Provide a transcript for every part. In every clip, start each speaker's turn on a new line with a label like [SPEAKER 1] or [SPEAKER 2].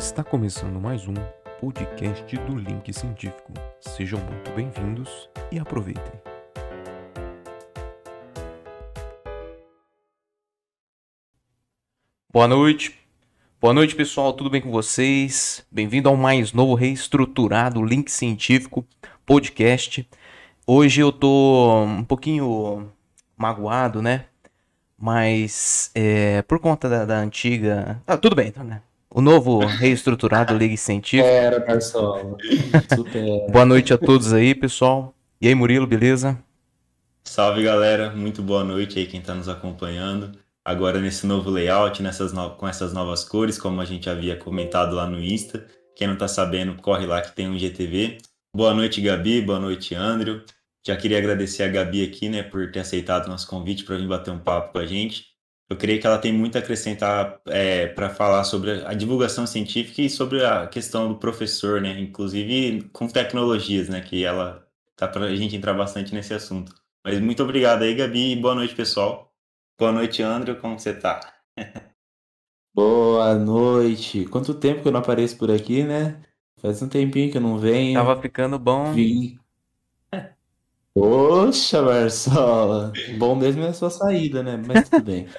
[SPEAKER 1] Está começando mais um podcast do Link Científico. Sejam muito bem-vindos e aproveitem. Boa noite. Boa noite, pessoal. Tudo bem com vocês? Bem-vindo ao mais novo reestruturado Link Científico podcast. Hoje eu tô um pouquinho magoado, né? Mas é, por conta da, da antiga. Ah, tudo bem, então, né? O novo reestruturado Liga Científica.
[SPEAKER 2] Era, pessoal. Super.
[SPEAKER 1] Boa noite a todos aí, pessoal. E aí, Murilo, beleza?
[SPEAKER 3] Salve galera, muito boa noite aí quem está nos acompanhando. Agora nesse novo layout, nessas no... com essas novas cores, como a gente havia comentado lá no Insta. Quem não está sabendo, corre lá que tem um GTV. Boa noite, Gabi, boa noite, Andrew. Já queria agradecer a Gabi aqui, né, por ter aceitado o nosso convite para vir bater um papo com a gente. Eu creio que ela tem muito a acrescentar é, para falar sobre a divulgação científica e sobre a questão do professor, né? Inclusive com tecnologias, né? Que ela tá para a gente entrar bastante nesse assunto. Mas muito obrigado aí, Gabi, e boa noite, pessoal. Boa noite, André, como você tá?
[SPEAKER 2] Boa noite. Quanto tempo que eu não apareço por aqui, né? Faz um tempinho que eu não venho.
[SPEAKER 1] Tava ficando bom.
[SPEAKER 2] Vim. Poxa, Marcelo. Bom mesmo é a sua saída, né? Mas tudo bem.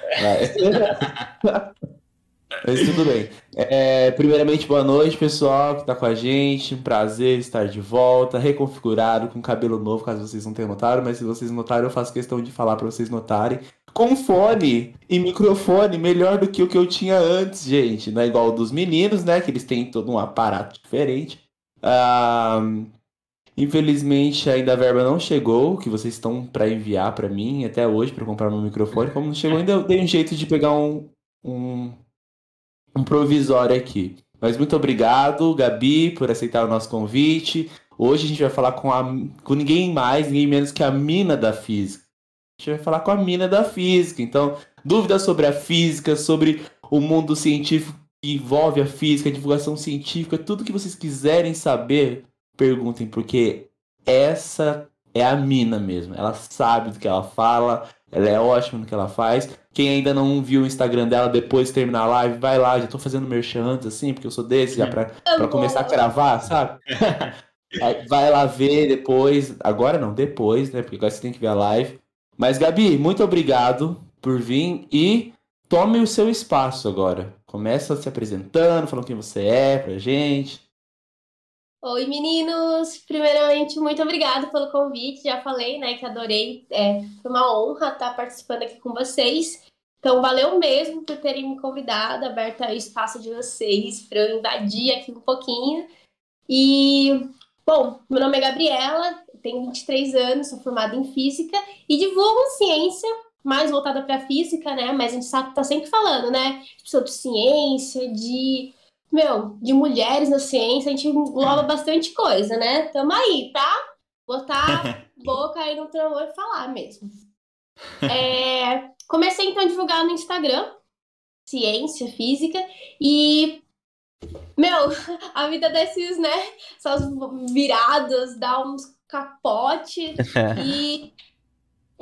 [SPEAKER 2] Mas tudo bem. É, primeiramente, boa noite, pessoal que tá com a gente. Um prazer estar de volta, reconfigurado, com cabelo novo, caso vocês não tenham notado. Mas se vocês notaram, eu faço questão de falar para vocês notarem. Com fone e microfone, melhor do que o que eu tinha antes, gente. Não é igual o dos meninos, né? Que eles têm todo um aparato diferente. Ah, Infelizmente, ainda a verba não chegou, que vocês estão para enviar para mim até hoje para comprar meu microfone. Como não chegou, ainda eu dei um jeito de pegar um, um, um provisório aqui. Mas muito obrigado, Gabi, por aceitar o nosso convite. Hoje a gente vai falar com, a, com ninguém mais, ninguém menos que a mina da física. A gente vai falar com a mina da física. Então, dúvidas sobre a física, sobre o mundo científico que envolve a física, a divulgação científica, tudo que vocês quiserem saber perguntem, porque essa é a mina mesmo. Ela sabe do que ela fala, ela é ótima no que ela faz. Quem ainda não viu o Instagram dela depois de terminar a live, vai lá, já tô fazendo merchan antes, assim, porque eu sou desse, já pra, pra começar a cravar, sabe? vai lá ver depois, agora não, depois, né? Porque agora você tem que ver a live. Mas, Gabi, muito obrigado por vir e tome o seu espaço agora. Começa se apresentando, falando quem você é pra gente.
[SPEAKER 4] Oi, meninos! Primeiramente, muito obrigada pelo convite. Já falei, né, que adorei. É, foi uma honra estar participando aqui com vocês. Então, valeu mesmo por terem me convidado, aberto o espaço de vocês, para eu invadir aqui um pouquinho. E, bom, meu nome é Gabriela, tenho 23 anos, sou formada em Física e divulgo ciência mais voltada para física, né? Mas a gente está sempre falando, né? Sobre ciência, de meu, de mulheres na ciência, a gente engloba bastante coisa, né? Tamo aí, tá? Botar boca aí no tramor e falar mesmo. É, comecei então a divulgar no Instagram, ciência, física, e meu, a vida desses, né? Essas viradas, dá uns capote e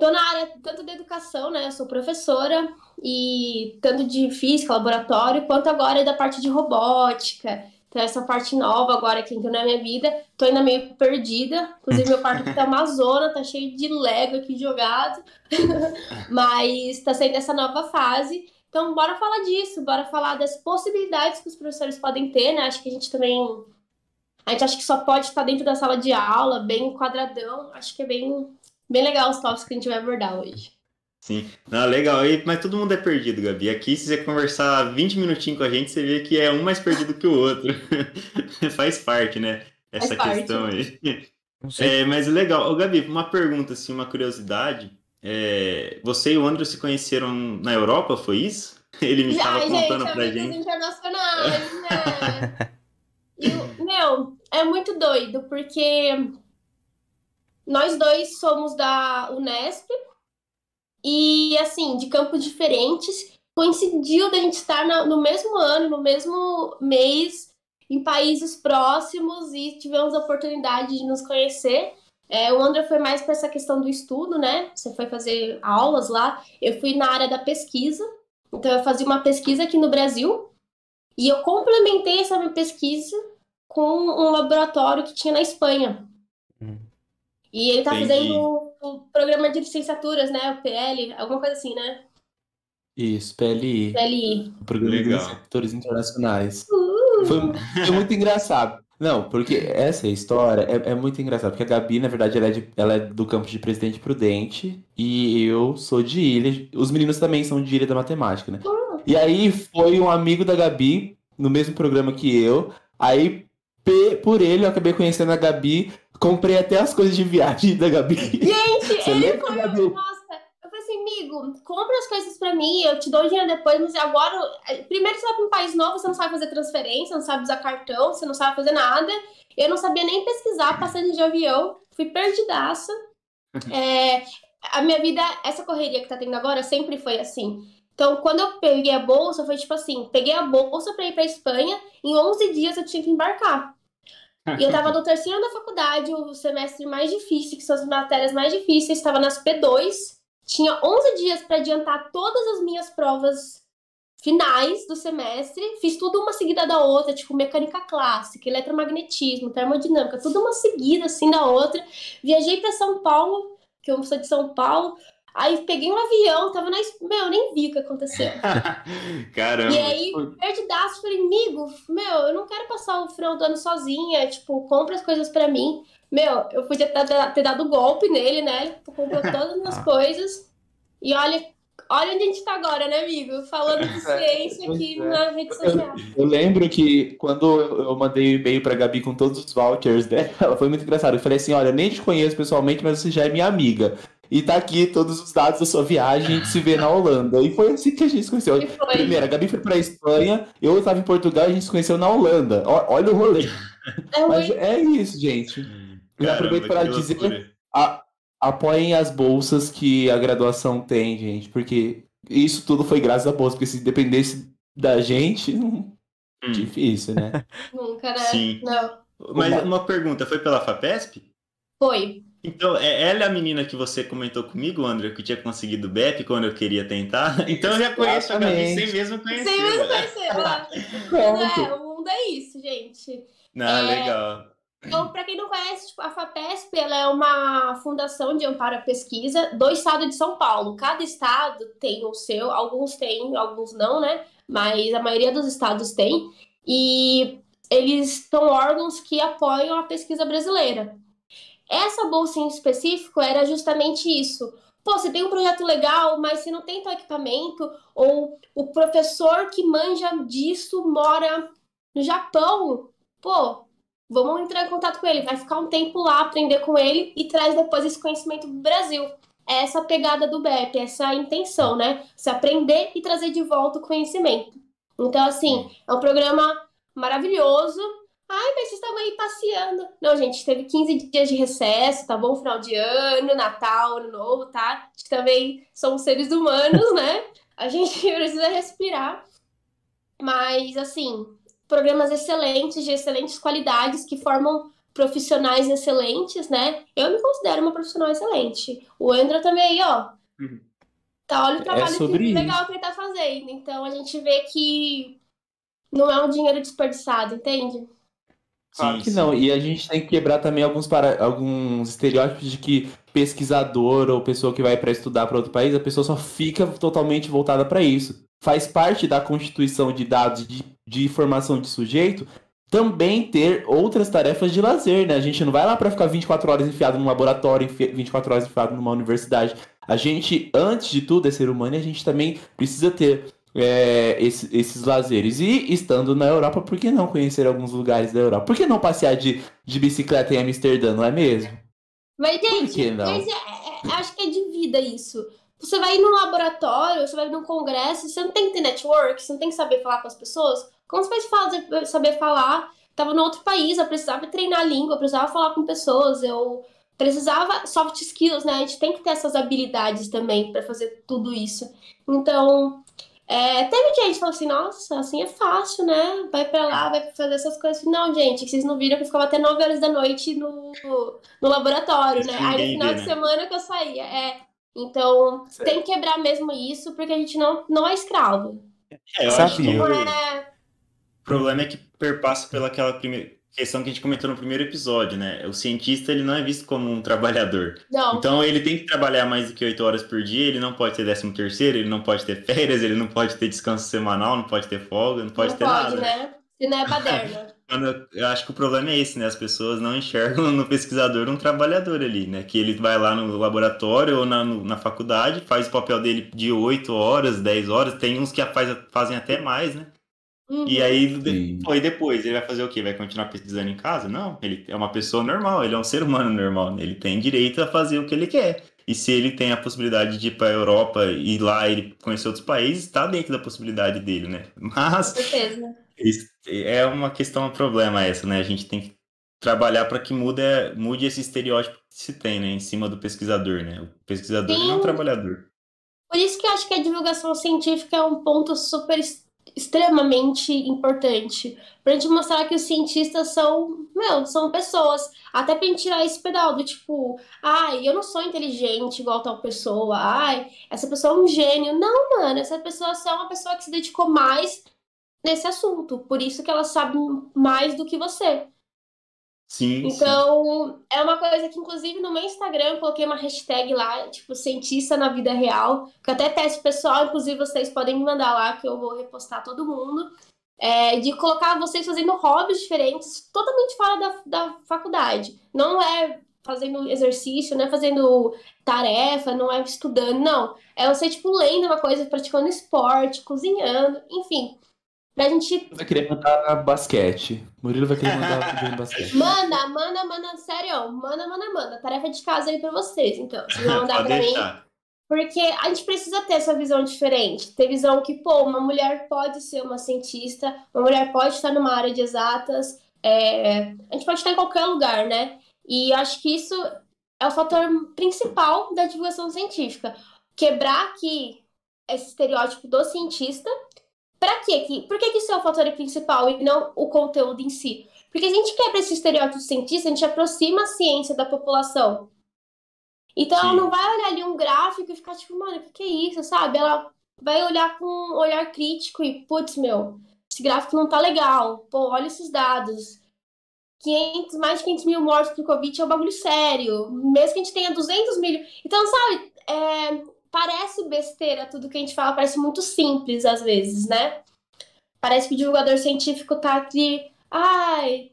[SPEAKER 4] tô na área tanto da educação, né? Eu sou professora e tanto de física, laboratório, quanto agora da parte de robótica. Então, essa parte nova agora que entrou na minha vida, tô ainda meio perdida. Inclusive, meu quarto aqui tá uma zona, tá cheio de Lego aqui jogado. Mas tá saindo essa nova fase. Então, bora falar disso, bora falar das possibilidades que os professores podem ter, né? Acho que a gente também. A gente acha que só pode estar dentro da sala de aula, bem quadradão. Acho que é bem, bem legal os tópicos que a gente vai abordar hoje.
[SPEAKER 3] Sim, não, legal. E, mas todo mundo é perdido, Gabi. Aqui, se você conversar 20 minutinhos com a gente, você vê que é um mais perdido que o outro. Faz parte, né? Essa Faz questão parte. aí. É, mas legal. Ô, Gabi, uma pergunta, assim, uma curiosidade. É, você e o André se conheceram na Europa, foi isso? Ele me estava contando
[SPEAKER 4] gente,
[SPEAKER 3] pra gente.
[SPEAKER 4] internacionais, né? e, meu, é muito doido, porque nós dois somos da Unesp, e assim, de campos diferentes, coincidiu da gente estar no mesmo ano, no mesmo mês, em países próximos e tivemos a oportunidade de nos conhecer. É, o André foi mais para essa questão do estudo, né? Você foi fazer aulas lá. Eu fui na área da pesquisa. Então, eu fazia uma pesquisa aqui no Brasil. E eu complementei essa minha pesquisa com um laboratório que tinha na Espanha.
[SPEAKER 1] Hum.
[SPEAKER 4] E ele tá
[SPEAKER 3] Entendi.
[SPEAKER 4] fazendo o programa de licenciaturas, né? O PL, alguma coisa assim, né?
[SPEAKER 2] Isso, PLI,
[SPEAKER 4] PLI.
[SPEAKER 2] Programa de
[SPEAKER 3] Legal.
[SPEAKER 2] Receptores Internacionais.
[SPEAKER 4] Uh!
[SPEAKER 2] Foi, foi muito engraçado. Não, porque essa história é, é muito engraçada, porque a Gabi, na verdade, ela é, de- ela é do campus de Presidente Prudente e eu sou de Ilha. Os meninos também são de Ilha da Matemática, né? E aí foi um amigo da Gabi, no mesmo programa que eu. Aí, por ele, eu acabei conhecendo a Gabi. Comprei até as coisas de viagem da Gabi.
[SPEAKER 4] Gente,
[SPEAKER 2] Você
[SPEAKER 4] ele foi.
[SPEAKER 2] Gabi?
[SPEAKER 4] Nossa, eu falei assim, amigo, compra as coisas pra mim, eu te dou o dinheiro depois, mas agora. eh, Primeiro você vai pra um país novo, você não sabe fazer transferência, não sabe usar cartão, você não sabe fazer nada. Eu não sabia nem pesquisar passagem de avião, fui perdidaça. É, a minha vida, essa correria que tá tendo agora, sempre foi assim. Então, quando eu peguei a bolsa, foi tipo assim: peguei a bolsa pra ir pra Espanha, em 11 dias eu tinha que embarcar. E eu tava no terceiro ano da faculdade, o semestre mais difícil, que são as matérias mais difíceis, estava nas P2. Tinha 11 dias para adiantar todas as minhas provas finais do semestre. Fiz tudo uma seguida da outra, tipo mecânica clássica, eletromagnetismo, termodinâmica, tudo uma seguida assim da outra. Viajei para São Paulo, que eu sou de São Paulo. Aí peguei um avião, tava na. Meu, eu nem vi o que aconteceu.
[SPEAKER 3] Caramba.
[SPEAKER 4] E aí, perdidaço, falei, amigo, meu, eu não quero passar o final do ano sozinha, tipo, compra as coisas pra mim. Meu, eu podia ter, ter dado golpe nele, né? Comprou todas as minhas coisas. E olha, olha onde a gente tá agora, né, amigo? Falando de ciência aqui
[SPEAKER 2] é.
[SPEAKER 4] na rede social.
[SPEAKER 2] Eu lembro que quando eu eu mandei o e-mail pra Gabi com todos os vouchers dela, foi muito engraçado. Eu falei assim: olha, nem te conheço pessoalmente, mas você já é minha amiga. E tá aqui todos os dados da sua viagem, a gente se vê na Holanda. E foi assim que a gente se conheceu. Primeiro, a Gabi foi pra Espanha, eu estava em Portugal e a gente se conheceu na Holanda. Olha o rolê.
[SPEAKER 4] É
[SPEAKER 2] Mas é isso, gente. Eu
[SPEAKER 3] Caramba,
[SPEAKER 2] aproveito para dizer-. A- apoiem as bolsas que a graduação tem, gente, porque isso tudo foi graças à bolsa, porque se dependesse da gente.
[SPEAKER 3] Hum.
[SPEAKER 2] difícil, né?
[SPEAKER 4] Nunca, né?
[SPEAKER 3] Sim.
[SPEAKER 4] Não.
[SPEAKER 3] Mas
[SPEAKER 2] Uma-
[SPEAKER 3] uma pergunta, foi pela FAPESP?
[SPEAKER 4] Foi.
[SPEAKER 3] Então, é ela é a menina que você comentou comigo, André, que tinha conseguido o BEP quando eu queria tentar? Então eu já conheço a Gabi
[SPEAKER 2] Exatamente.
[SPEAKER 3] sem mesmo conhecer.
[SPEAKER 4] Sem mesmo
[SPEAKER 3] velho.
[SPEAKER 4] conhecer. É, o mundo é isso, gente.
[SPEAKER 3] Ah,
[SPEAKER 4] É.
[SPEAKER 3] legal.
[SPEAKER 4] Então, para quem não conhece, tipo, a FAPESP ela é uma fundação de amparo à pesquisa do estado de São Paulo. Cada estado tem o seu, alguns têm, alguns não, né? Mas a maioria dos estados tem. E eles são órgãos que apoiam a pesquisa brasileira. Essa bolsa em específico era justamente isso. Pô, você tem um projeto legal, mas você não tem teu equipamento, ou o professor que manja disso mora no Japão. Pô, Vamos entrar em contato com ele, vai ficar um tempo lá, aprender com ele e traz depois esse conhecimento pro Brasil. É essa pegada do BEP, essa intenção, né? Você aprender e trazer de volta o conhecimento. Então, assim, é um programa maravilhoso. Ai, mas vocês estavam aí passeando. Não, gente, teve 15 dias de recesso, tá bom? Final de ano, Natal, Ano Novo, tá? Acho que também somos seres humanos, né? A gente precisa respirar. Mas, assim, programas excelentes, de excelentes qualidades, que formam profissionais excelentes, né? Eu me considero uma profissional excelente. O André também ó.
[SPEAKER 3] Uhum.
[SPEAKER 4] Tá, olha o trabalho
[SPEAKER 2] sobre
[SPEAKER 4] que legal que ele tá fazendo. Então a gente vê que não é um dinheiro desperdiçado, entende?
[SPEAKER 2] Claro
[SPEAKER 3] Sim,
[SPEAKER 2] que
[SPEAKER 3] sim.
[SPEAKER 2] não. E a gente tem que quebrar também alguns, para... alguns estereótipos de que pesquisador ou pessoa que vai para estudar para outro país, a pessoa só fica totalmente voltada para isso. Faz parte da constituição de dados de, de formação de sujeito também ter outras tarefas de lazer, né? A gente não vai lá para ficar 24 horas enfiado num laboratório, enfi- 24 horas enfiado numa universidade. A gente, antes de tudo, é ser humano e a gente também precisa ter é, esse- esses lazeres. E estando na Europa, por que não conhecer alguns lugares da Europa? Por que não passear de, de bicicleta em Amsterdã, não é mesmo?
[SPEAKER 4] Mas, gente, mas é- é- acho que é de vida isso. Você vai num laboratório, você vai num congresso, você não tem que ter network, você não tem que saber falar com as pessoas. Como você vai saber falar? Tava no outro país, eu precisava treinar a língua, eu precisava falar com pessoas, eu precisava soft skills, né? A gente tem que ter essas habilidades também para fazer tudo isso. Então, é, teve gente que falou assim, nossa, assim é fácil, né? Vai pra lá, vai fazer essas coisas. Não, gente, vocês não viram que eu ficava até 9 horas da noite no, no laboratório, né? Aí no final
[SPEAKER 3] vê,
[SPEAKER 4] de
[SPEAKER 3] né?
[SPEAKER 4] semana que eu saía. É. Então,
[SPEAKER 2] Certo.
[SPEAKER 4] tem que quebrar mesmo isso, porque a gente não, não é escravo.
[SPEAKER 3] É, eu
[SPEAKER 1] Sabe,
[SPEAKER 3] acho que
[SPEAKER 4] Não é.
[SPEAKER 3] problema é que perpassa pelaquela primeira questão que a gente comentou no primeiro episódio, né? O cientista ele não é visto como um trabalhador.
[SPEAKER 4] Não.
[SPEAKER 3] Então ele tem que trabalhar mais do que oito horas por dia, ele não pode ter décimo terceiro, ele não pode ter férias, ele não pode ter descanso semanal, não pode ter folga, não pode
[SPEAKER 4] não
[SPEAKER 3] ter
[SPEAKER 4] pode,
[SPEAKER 3] nada.
[SPEAKER 4] né? Se não é baderna.
[SPEAKER 3] Mano, eu acho que o problema é esse, né? As pessoas não enxergam no pesquisador um trabalhador ali, né? Que ele vai lá no laboratório ou na, no- na faculdade, faz o papel dele de 8 horas, 10 horas, tem uns que faz, fazem até mais, né?
[SPEAKER 4] Uhum.
[SPEAKER 3] E aí,
[SPEAKER 2] Sim.
[SPEAKER 3] e depois? Ele vai fazer o quê? Vai continuar pesquisando em casa? Não, ele é uma pessoa normal, ele é um ser humano normal, né? ele tem direito a fazer o que ele quer. E se ele tem a possibilidade de ir para a Europa e lá ele conhecer outros países, está dentro da possibilidade dele, né? Mas é uma questão, um problema essa, né? A gente tem que trabalhar para que mude, mude esse estereótipo que se tem, né? Em cima do pesquisador, né? O pesquisador ele é um
[SPEAKER 4] Sim.
[SPEAKER 3] trabalhador.
[SPEAKER 4] Por isso que eu acho que a divulgação científica é um ponto super extremamente importante. Pra gente mostrar que os cientistas são, meu, são pessoas. Até pra gente tirar esse pedal do tipo, ai, eu não sou inteligente igual tal pessoa, ai, essa pessoa é um gênio. Não, mano, essa pessoa só é uma pessoa que se dedicou mais nesse assunto. Por isso que ela sabe mais do que você.
[SPEAKER 3] Sim, sim.
[SPEAKER 4] Então, é uma coisa que, inclusive, no meu Instagram, eu coloquei uma hashtag lá, tipo, cientista na vida real, que até pro pessoal, inclusive vocês podem me mandar lá, que eu vou repostar todo mundo, é, de colocar vocês fazendo hobbies diferentes, totalmente fora da, da faculdade. Não é fazendo exercício, não é fazendo tarefa, não é estudando, não. É você, tipo, lendo uma coisa, praticando esporte, cozinhando, enfim. Pra gente
[SPEAKER 2] Vai querer mandar basquete. Murilo vai querer mandar basquete.
[SPEAKER 4] Manda, manda, manda, sério, manda, manda, manda. Tarefa de casa aí pra vocês, então. Vocês vão mandar pra mim.
[SPEAKER 3] deixar.
[SPEAKER 4] Porque a gente precisa ter essa visão diferente. Ter visão que, pô, uma mulher pode ser uma cientista, uma mulher pode estar numa área de exatas, é, a gente pode estar em qualquer lugar, né? E acho que isso é o fator principal da divulgação científica. Quebrar aqui esse estereótipo do cientista. Pra quê? Que- Por que, que isso é o fator principal e não o conteúdo em si? Porque a gente quebra esse estereótipo de cientista, a gente aproxima a ciência da população. Então ela
[SPEAKER 3] Sim.
[SPEAKER 4] não vai olhar ali um gráfico e ficar tipo, mano, o que, que é isso, sabe? Ela vai olhar com um olhar crítico e, putz, meu, esse gráfico não tá legal. Pô, olha esses dados. 500, mais de 500 mil mortos por Covid é um bagulho sério. Mesmo que a gente tenha 200 mil. Então, sabe, é, parece besteira tudo que a gente fala, parece muito simples às vezes, né? Parece que o divulgador científico tá aqui, ai,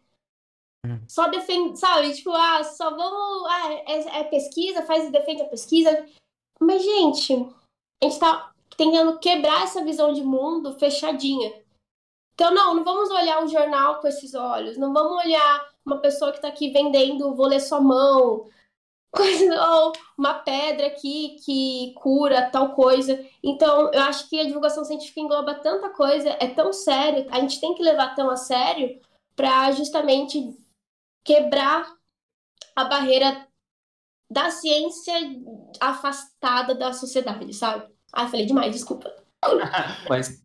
[SPEAKER 1] Hum.
[SPEAKER 4] só defende, sabe? Tipo, ah, só vamos, ah, é, é pesquisa, faz e defende a pesquisa. Mas, gente, a gente tá tentando quebrar essa visão de mundo fechadinha. Então, não, não vamos olhar o jornal com esses olhos, não vamos olhar uma pessoa que tá aqui vendendo, vou ler sua mão, ou uma pedra aqui que cura tal coisa. Então, eu acho que a divulgação científica engloba tanta coisa, é tão sério, a gente tem que levar tão a sério para justamente quebrar a barreira da ciência afastada da sociedade, sabe? Ai, falei demais, desculpa.
[SPEAKER 2] Mas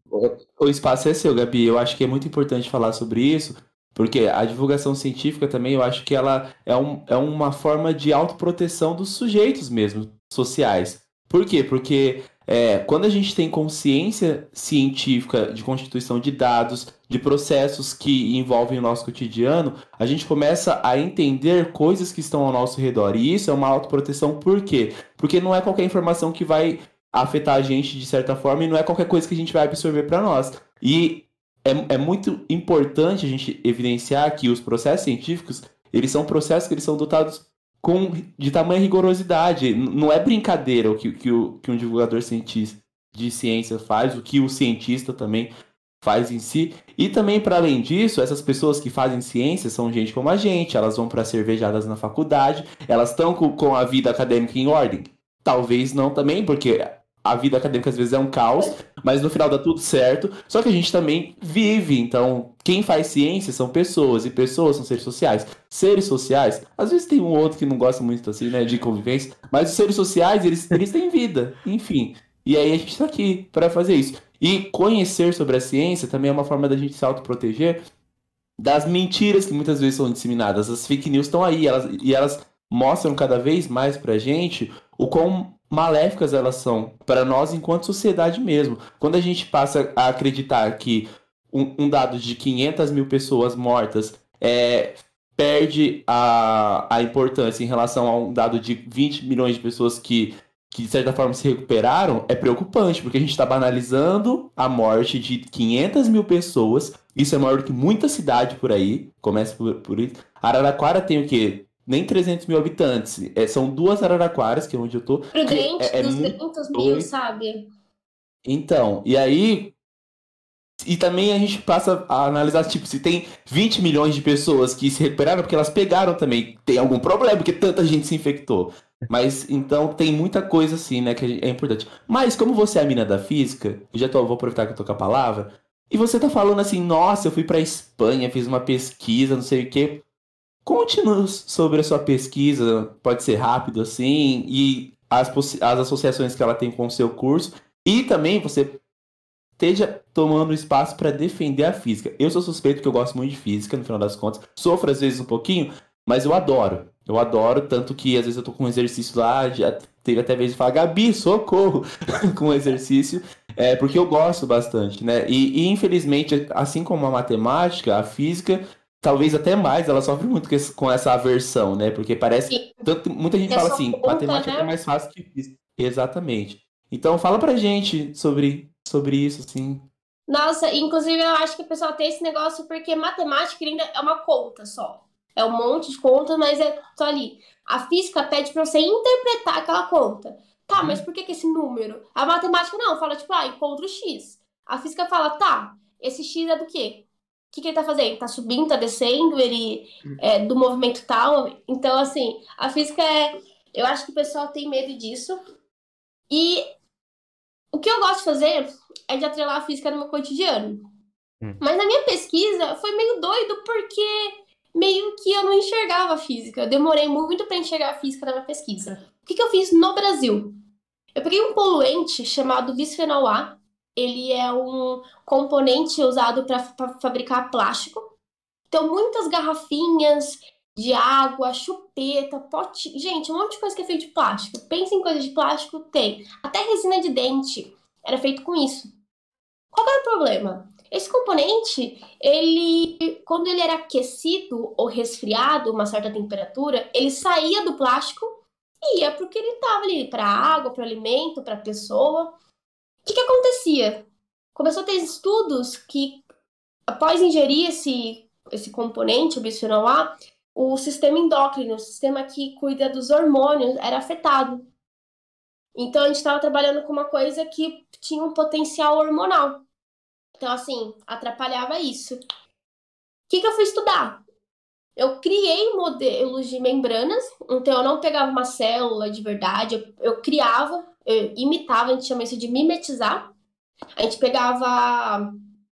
[SPEAKER 2] o espaço é seu, Gabi. Eu acho que é muito importante falar sobre isso, porque a divulgação científica também, eu acho que ela é, um, é uma forma de autoproteção dos sujeitos mesmo, sociais. Por quê? Porque é, quando a gente tem consciência científica de constituição de dados, de processos que envolvem o nosso cotidiano, a gente começa a entender coisas que estão ao nosso redor. E isso é uma autoproteção por quê? Porque não é qualquer informação que vai afetar a gente de certa forma e não é qualquer coisa que a gente vai absorver para nós. E é, é muito importante a gente evidenciar que os processos científicos, eles são processos que eles são dotados com de tamanha rigorosidade. Não é brincadeira o que, que, o, que um divulgador cientista de ciência faz, o que o cientista também faz em si. E também, para além disso, essas pessoas que fazem ciência são gente como a gente, elas vão para cervejadas na faculdade, elas estão com, com a vida acadêmica em ordem? Talvez não também, porque a vida acadêmica às vezes é um caos, mas no final dá tudo certo. Só que a gente também vive, então quem faz ciência são pessoas, e pessoas são seres sociais. Seres sociais, às vezes tem um ou outro que não gosta muito assim, né, de convivência, mas os seres sociais, eles, eles têm vida, enfim. E aí a gente tá aqui para fazer isso. E conhecer sobre a ciência também é uma forma da gente se autoproteger das mentiras que muitas vezes são disseminadas. As fake news estão aí, elas, e elas mostram cada vez mais pra gente o quão maléficas elas são para nós enquanto sociedade mesmo. Quando a gente passa a acreditar que um, um dado de 500 mil pessoas mortas é, perde a, a importância em relação a um dado de 20 milhões de pessoas que, que de certa forma se recuperaram, é preocupante, porque a gente está banalizando a morte de 500 mil pessoas. Isso é maior do que muita cidade por aí. Começa por, por isso. Araraquara tem o quê? Nem 300 mil habitantes. É, são duas Araraquaras, que é onde eu tô.
[SPEAKER 4] Prudente,
[SPEAKER 2] é, é
[SPEAKER 4] 200 mil, sabe?
[SPEAKER 2] Então, e aí. E também a gente passa a analisar, tipo, se tem 20 milhões de pessoas que se recuperaram, porque elas pegaram também. Tem algum problema, porque tanta gente se infectou. Mas então tem muita coisa assim, né, que é importante. Mas como você é a mina da física, eu já tô, vou aproveitar que eu tô com a palavra, e você tá falando assim, nossa, eu fui pra Espanha, fiz uma pesquisa, não sei o quê. Conte-nos sobre a sua pesquisa, pode ser rápido assim, e as, as associações que ela tem com o seu curso. E também você esteja tomando espaço para defender a física. Eu sou suspeito que eu gosto muito de física, no final das contas. Sofro às vezes um pouquinho, mas eu adoro. Eu adoro, tanto que às vezes eu tô com um exercício lá, já teve até vez de falar, Gabi, socorro, com o exercício, é, porque eu gosto bastante, né? E, e, infelizmente, assim como a matemática, a física, talvez até mais, ela sofre muito com essa aversão, né? Porque parece. Tanto, muita gente fala assim, conta, matemática né? é mais fácil que física. Exatamente. Então fala pra gente sobre, sobre isso, assim.
[SPEAKER 4] Nossa, inclusive eu acho que o pessoal tem esse negócio porque matemática ainda é uma conta só. É um monte de contas, mas é só ali. A física pede para você interpretar aquela conta. Tá, mas por que, que esse número? A matemática não, fala tipo, ah, encontra o X. A física fala, tá, esse X é do quê? O que, que ele tá fazendo? Tá subindo, tá descendo, ele é do movimento tal. Então, assim, a física é. Eu acho que o pessoal tem medo disso. E o que eu gosto de fazer é de atrelar a física no meu cotidiano. Hum. Mas na minha pesquisa foi meio doido porque meio que eu não enxergava a física. Eu demorei muito para enxergar a física na minha pesquisa. O que, que eu fiz no Brasil? Eu peguei um poluente chamado bisfenol A. Ele é um componente usado para fabricar plástico. Então, muitas garrafinhas de água, chupeta, pote. Gente, um monte de coisa que é feito de plástico. Pensa em coisa de plástico, tem. Até resina de dente era feito com isso. Qual era o problema? Esse componente, ele, quando ele era aquecido ou resfriado, uma certa temperatura, ele saía do plástico e ia para o que ele estava ali, para água, para alimento, para pessoa. O que, que acontecia? Começou a ter estudos que, após ingerir esse, esse componente, o bisfenol A, o sistema endócrino, o sistema que cuida dos hormônios, era afetado. Então a gente estava trabalhando com uma coisa que tinha um potencial hormonal. Então, assim, atrapalhava isso. O que, que eu fui estudar? Eu criei modelos de membranas, então eu não pegava uma célula de verdade, eu, eu criava, eu imitava, a gente chama isso de mimetizar. A gente pegava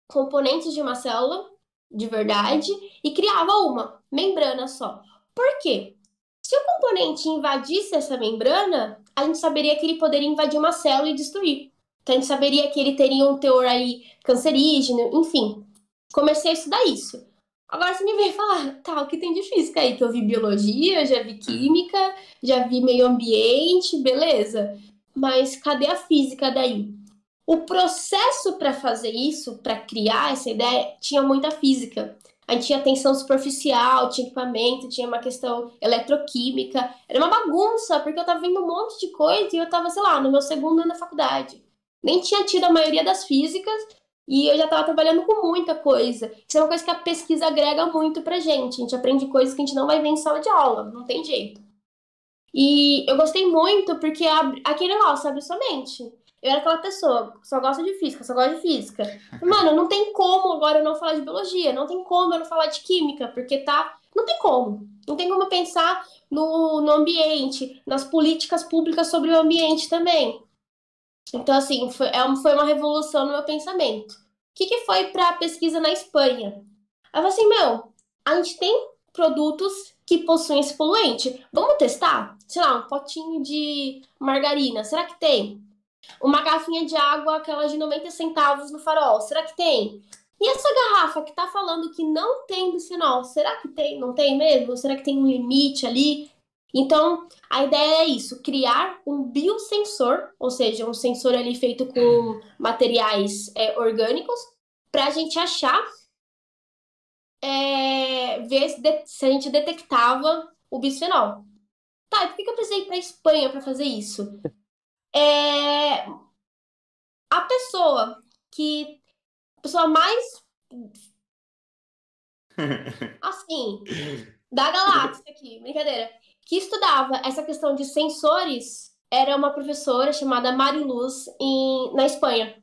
[SPEAKER 4] componentes de uma célula de verdade e criava uma membrana só. Por quê? Se o componente invadisse essa membrana, a gente saberia que ele poderia invadir uma célula e destruir. Então a gente saberia que ele teria um teor aí cancerígeno, enfim. Comecei a estudar isso. Agora você me vem falar, tá, o que tem de física aí? Que eu vi biologia, já vi química, já vi meio ambiente, beleza. Mas cadê a física daí? O processo para fazer isso, para criar essa ideia, tinha muita física. A gente tinha tensão superficial, tinha equipamento, tinha uma questão eletroquímica. Era uma bagunça, porque eu tava vendo um monte de coisa e eu tava, sei lá, no meu segundo ano da faculdade nem tinha tido a maioria das físicas e eu já estava trabalhando com muita coisa. Isso é uma coisa que a pesquisa agrega muito pra gente. A gente aprende coisas que a gente não vai ver em sala de aula, não tem jeito. E eu gostei muito porque aquele negócio abre sua mente. Eu era aquela pessoa, só gosta de física, só gosta de física. Mano, não tem como agora eu não falar de biologia, não tem como eu não falar de química, porque tá. Não tem como. Não tem como eu pensar no, no ambiente, nas políticas públicas sobre o ambiente também. Então, assim, foi, é, foi uma revolução no meu pensamento. O que, que foi para a pesquisa na Espanha? Eu falei assim, meu, a gente tem produtos que possuem esse poluente. Vamos testar? Sei lá, um potinho de margarina, será que tem? Uma garrafinha de água, aquela de 90 centavos no farol, será que tem? E essa garrafa que tá falando que não tem bisfenol, será que tem? Não tem mesmo? Será que tem um limite ali? Então, a ideia é isso: criar um biosensor, ou seja, um sensor ali feito com materiais é, orgânicos, pra gente achar, é, ver se, de, se, a gente detectava o bisfenol. Tá, e por que, que eu precisei ir pra Espanha para fazer isso? É, a pessoa que. A pessoa mais. Assim. Da galáxia aqui, brincadeira. Que estudava essa questão de sensores era uma professora chamada Mari Luz em, na Espanha.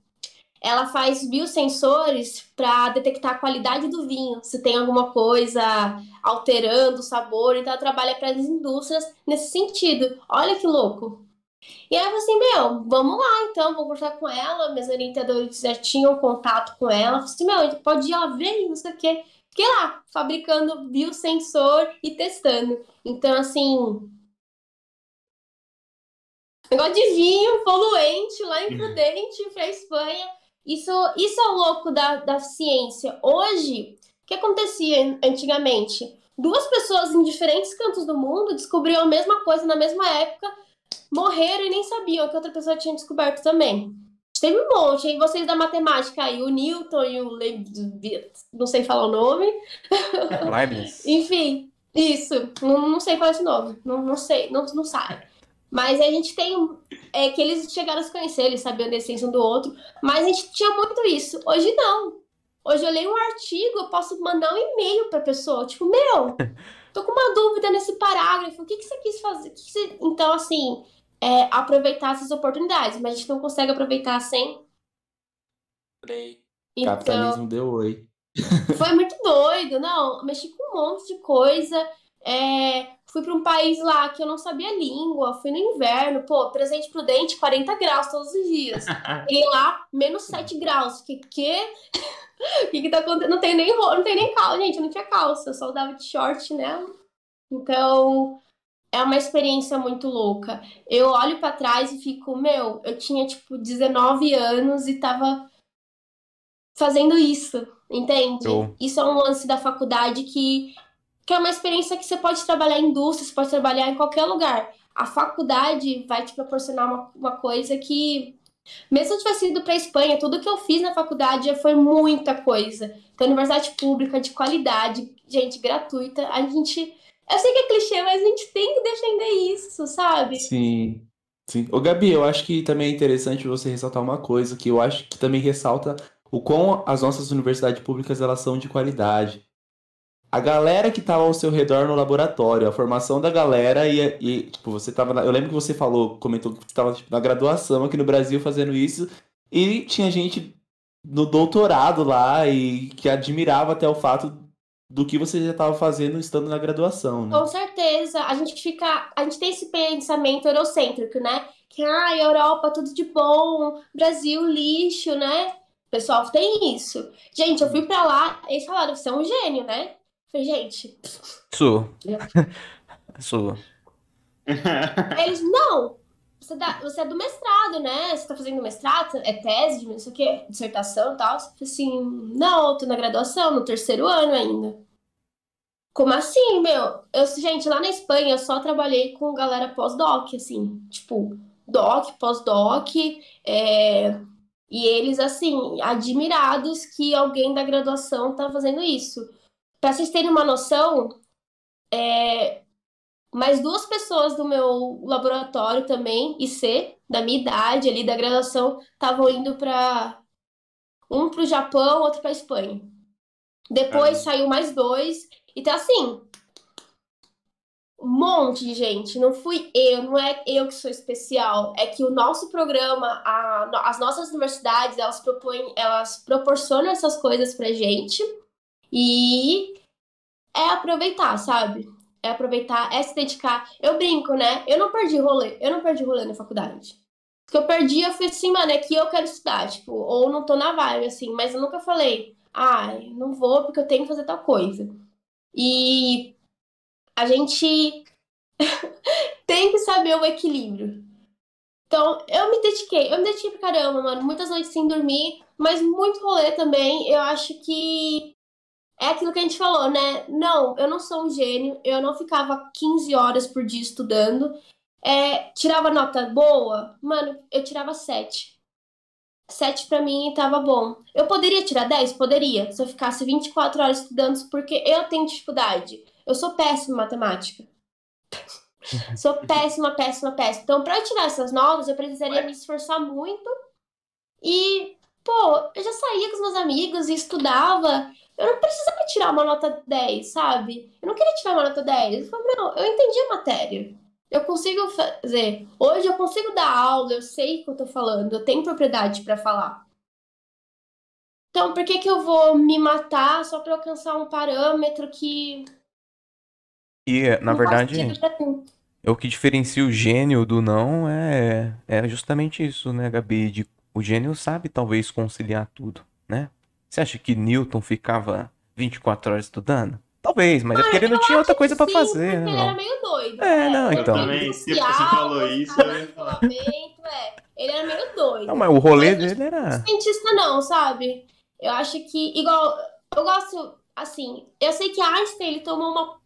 [SPEAKER 4] Ela faz biosensores para detectar a qualidade do vinho, se tem alguma coisa alterando o sabor. Então, ela trabalha para as indústrias nesse sentido. Olha que louco. E aí eu falei assim, meu, vamos lá então, vou conversar com ela. Meus orientadores já tinham contato com ela. Falei assim, meu, pode ir lá ver, não sei o quê. Fiquei lá, fabricando biosensor e testando. Então, assim, Negócio de vinho poluente lá em Prudente para Espanha. Isso, isso é o louco da, da ciência. Hoje, o que acontecia antigamente? Duas pessoas em diferentes cantos do mundo descobriam a mesma coisa na mesma época, morreram e nem sabiam que outra pessoa tinha descoberto também. Teve um monte, aí vocês da matemática aí, o Newton e o Le... não sei falar o nome.
[SPEAKER 1] Leibniz.
[SPEAKER 4] Enfim, isso. Não, não sei falar esse nome. Não, não sei, não, não sabe. Mas a gente tem. É que eles chegaram a se conhecer, eles sabiam da essência um do outro. Mas a gente tinha muito isso. Hoje não. Hoje eu leio um artigo, eu posso mandar um e-mail pra pessoa. Tipo, meu, tô com uma dúvida nesse parágrafo. O que, que você quis fazer? Que que você... Então, assim, é, aproveitar essas oportunidades. Mas a gente não consegue aproveitar sem.
[SPEAKER 2] Então, Capitalismo deu oi.
[SPEAKER 4] Foi muito doido, não. Mexi com um monte de coisa. É, Fui para um país lá que eu não sabia língua, fui no inverno, pô, presente prudente, 40 graus todos os dias. E lá, menos 7 graus. Que que? que que tá acontecendo? Não tem nem não tem nem calça, gente, eu não tinha calça, eu só dava de short nela. Então, é uma experiência muito louca. Eu olho para trás e fico, meu, eu tinha tipo 19 anos e tava fazendo isso, entende? Oh. Isso é um lance da faculdade que que é uma experiência que você pode trabalhar em indústria, você pode trabalhar em qualquer lugar. A faculdade vai te proporcionar uma, uma coisa que, mesmo se eu tivesse ido para a Espanha, tudo que eu fiz na faculdade foi muita coisa. Então, universidade pública, de qualidade, gente, gratuita, a gente. Eu sei que é clichê, mas a gente tem que defender isso, sabe?
[SPEAKER 2] Sim. Sim. Ô, Gabi, eu acho que também é interessante você ressaltar uma coisa, que eu acho que também ressalta o quão as nossas universidades públicas elas são de qualidade a galera que estava ao seu redor no laboratório, a formação da galera e, e tipo, você tava na, eu lembro que você falou, comentou que estava tipo, na graduação aqui no Brasil fazendo isso e tinha gente no doutorado lá e que admirava até o fato do que você já estava fazendo estando na graduação, né?
[SPEAKER 4] Com certeza, a gente fica, a gente tem esse pensamento eurocêntrico, né? Que ah, Europa tudo de bom, Brasil lixo, né? O pessoal tem isso. Gente, eu fui para lá, eles falaram, você é um gênio, né? Falei, gente.
[SPEAKER 1] Sou. Sou.
[SPEAKER 4] eles, não. Você, dá, você é do mestrado, né? Você tá fazendo mestrado, é tese não sei o quê, dissertação e tal. Assim, não, eu tô na graduação, no terceiro ano ainda. Como assim, meu? Eu, gente, lá na Espanha eu só trabalhei com galera pós-doc, assim, tipo, doc, pós-doc, é... e eles, assim, admirados que alguém da graduação tá fazendo isso. Para vocês terem uma noção, é, mais duas pessoas do meu laboratório também, IC, da minha idade ali, da graduação, estavam indo para um para o Japão, outro para Espanha. Depois ah. saiu mais dois. E tá assim, um monte de gente. Não fui eu, não é eu que sou especial. É que o nosso programa, a, as nossas universidades, elas propõem, elas proporcionam essas coisas pra gente. E é aproveitar, sabe? É aproveitar, é se dedicar. Eu brinco, né? Eu não perdi rolê, eu não perdi rolê na faculdade. O que eu perdi, eu fui assim, mano, é que eu quero estudar, tipo, ou não tô na vibe, assim, mas eu nunca falei, ai, ah, não vou porque eu tenho que fazer tal coisa. E a gente tem que saber o equilíbrio. Então, eu me dediquei, eu me dediquei pra caramba, mano. Muitas noites sem dormir, mas muito rolê também. Eu acho que é aquilo que a gente falou, né? Não, eu não sou um gênio, eu não ficava 15 horas por dia estudando. É, tirava nota boa, mano, eu tirava 7. 7 para mim tava bom. Eu poderia tirar 10? Poderia, se eu ficasse 24 horas estudando, porque eu tenho dificuldade. Eu sou péssima em matemática. sou péssima, péssima, péssima. Então, para eu tirar essas novas, eu precisaria me esforçar muito. E, pô, eu já saía com os meus amigos e estudava. Eu não precisava tirar uma nota 10, sabe? Eu não queria tirar uma nota 10. Eu falei, não, eu entendi a matéria. Eu consigo fazer. Hoje eu consigo dar aula, eu sei o que eu tô falando, eu tenho propriedade para falar. Então, por que que eu vou me matar só para alcançar um parâmetro que
[SPEAKER 1] E, na
[SPEAKER 4] não faz
[SPEAKER 1] verdade, é o que diferencia o gênio do não é, é justamente isso, né, Gabi? De, o gênio sabe talvez conciliar tudo, né? Você acha que Newton ficava 24 horas estudando? Talvez, mas é porque ele não tinha outra coisa pra
[SPEAKER 4] Sim,
[SPEAKER 1] fazer,
[SPEAKER 4] porque
[SPEAKER 1] né?
[SPEAKER 4] ele era meio doido.
[SPEAKER 1] É, não,
[SPEAKER 4] Ele
[SPEAKER 1] então.
[SPEAKER 3] Também, se você falou isso, eu ia falar.
[SPEAKER 4] é. Ele era meio doido.
[SPEAKER 1] Não, mas o rolê
[SPEAKER 4] Mas-
[SPEAKER 1] dele era.
[SPEAKER 4] cientista não, sabe? Eu acho que, igual, eu gosto, assim, eu sei que Einstein, ele tomou uma,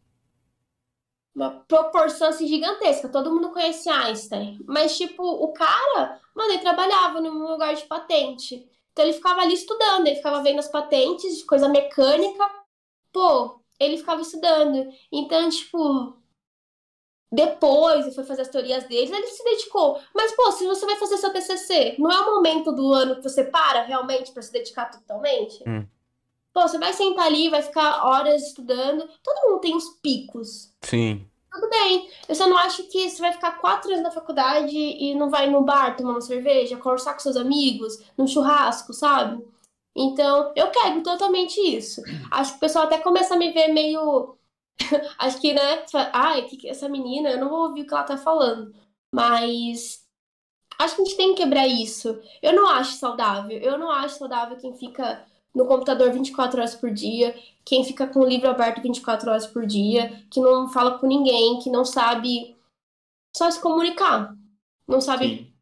[SPEAKER 4] uma proporção, assim, gigantesca, todo mundo conhece Einstein, mas, tipo, o cara, mano, ele trabalhava num lugar de patente, então ele ficava ali estudando, ele ficava vendo as patentes, coisa mecânica, pô, ele ficava estudando, então, tipo... Depois ele foi fazer as teorias deles, ele se dedicou. Mas, pô, se você vai fazer seu TCC, não é o momento do ano que você para realmente pra se dedicar totalmente?
[SPEAKER 1] Hum.
[SPEAKER 4] Pô, você vai sentar ali, vai ficar horas estudando. Todo mundo tem os picos.
[SPEAKER 1] Sim.
[SPEAKER 4] Tudo bem. Eu só não acho que você vai ficar quatro anos na faculdade e não vai no bar tomar uma cerveja, conversar com seus amigos, num churrasco, sabe? Então, eu quero totalmente isso. Acho que o pessoal até começa a me ver meio. Acho que, né? Ai, que que essa menina, eu não vou ouvir o que ela tá falando. Mas. Acho que a gente tem que quebrar isso. Eu não acho saudável. Eu não acho saudável quem fica no computador 24 horas por dia, quem fica com o livro aberto 24 horas por dia, que não fala com ninguém, que não sabe só se comunicar. Não sabe.
[SPEAKER 3] Sim.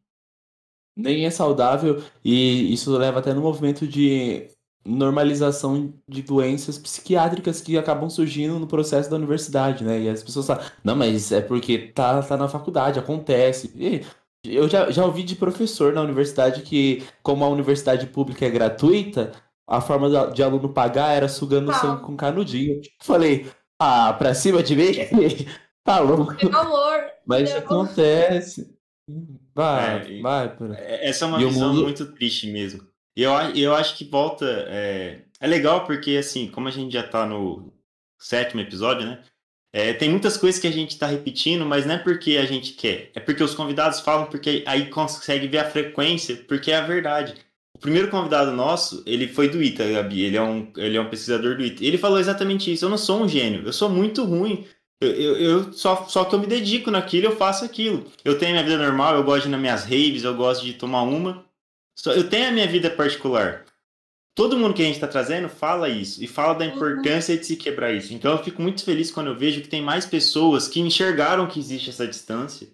[SPEAKER 2] Nem é saudável e isso leva até no movimento de normalização de doenças psiquiátricas que acabam surgindo no processo da universidade, né? E as pessoas falam, não, mas é porque tá, tá na faculdade, acontece. E eu já, já ouvi de professor na universidade que, como a universidade pública é gratuita, a forma de aluno pagar era sugando sangue com canudinho. Falei, ah, pra cima de mim? Tá louco.
[SPEAKER 4] Amor.
[SPEAKER 2] Mas isso
[SPEAKER 4] entendeu?
[SPEAKER 2] acontece. Vai,
[SPEAKER 3] É,
[SPEAKER 2] vai, por aí.
[SPEAKER 3] É- Essa é uma
[SPEAKER 2] E
[SPEAKER 3] visão
[SPEAKER 2] mundo-
[SPEAKER 3] muito triste mesmo. Eu, eu acho que volta. É, é legal porque, assim, como a gente já tá no sétimo episódio, né? é, tem muitas coisas que a gente tá repetindo, mas não é porque a gente quer. É porque os convidados falam, porque aí consegue ver a frequência, porque é a verdade. O primeiro convidado nosso, ele foi do ITA, Gabi. Ele é um, ele é um pesquisador do ITA. Ele falou exatamente isso. Eu não sou um gênio, eu sou muito ruim. Eu, eu, eu só, só que eu me dedico naquilo, eu faço aquilo. Eu tenho minha vida normal, eu gosto de ir nas minhas raves, eu gosto de tomar uma. Só, eu tenho a minha vida particular. Todo mundo que a gente está trazendo fala isso e fala da importância de se quebrar isso. Então eu fico muito feliz quando eu vejo que tem mais pessoas que enxergaram que existe essa distância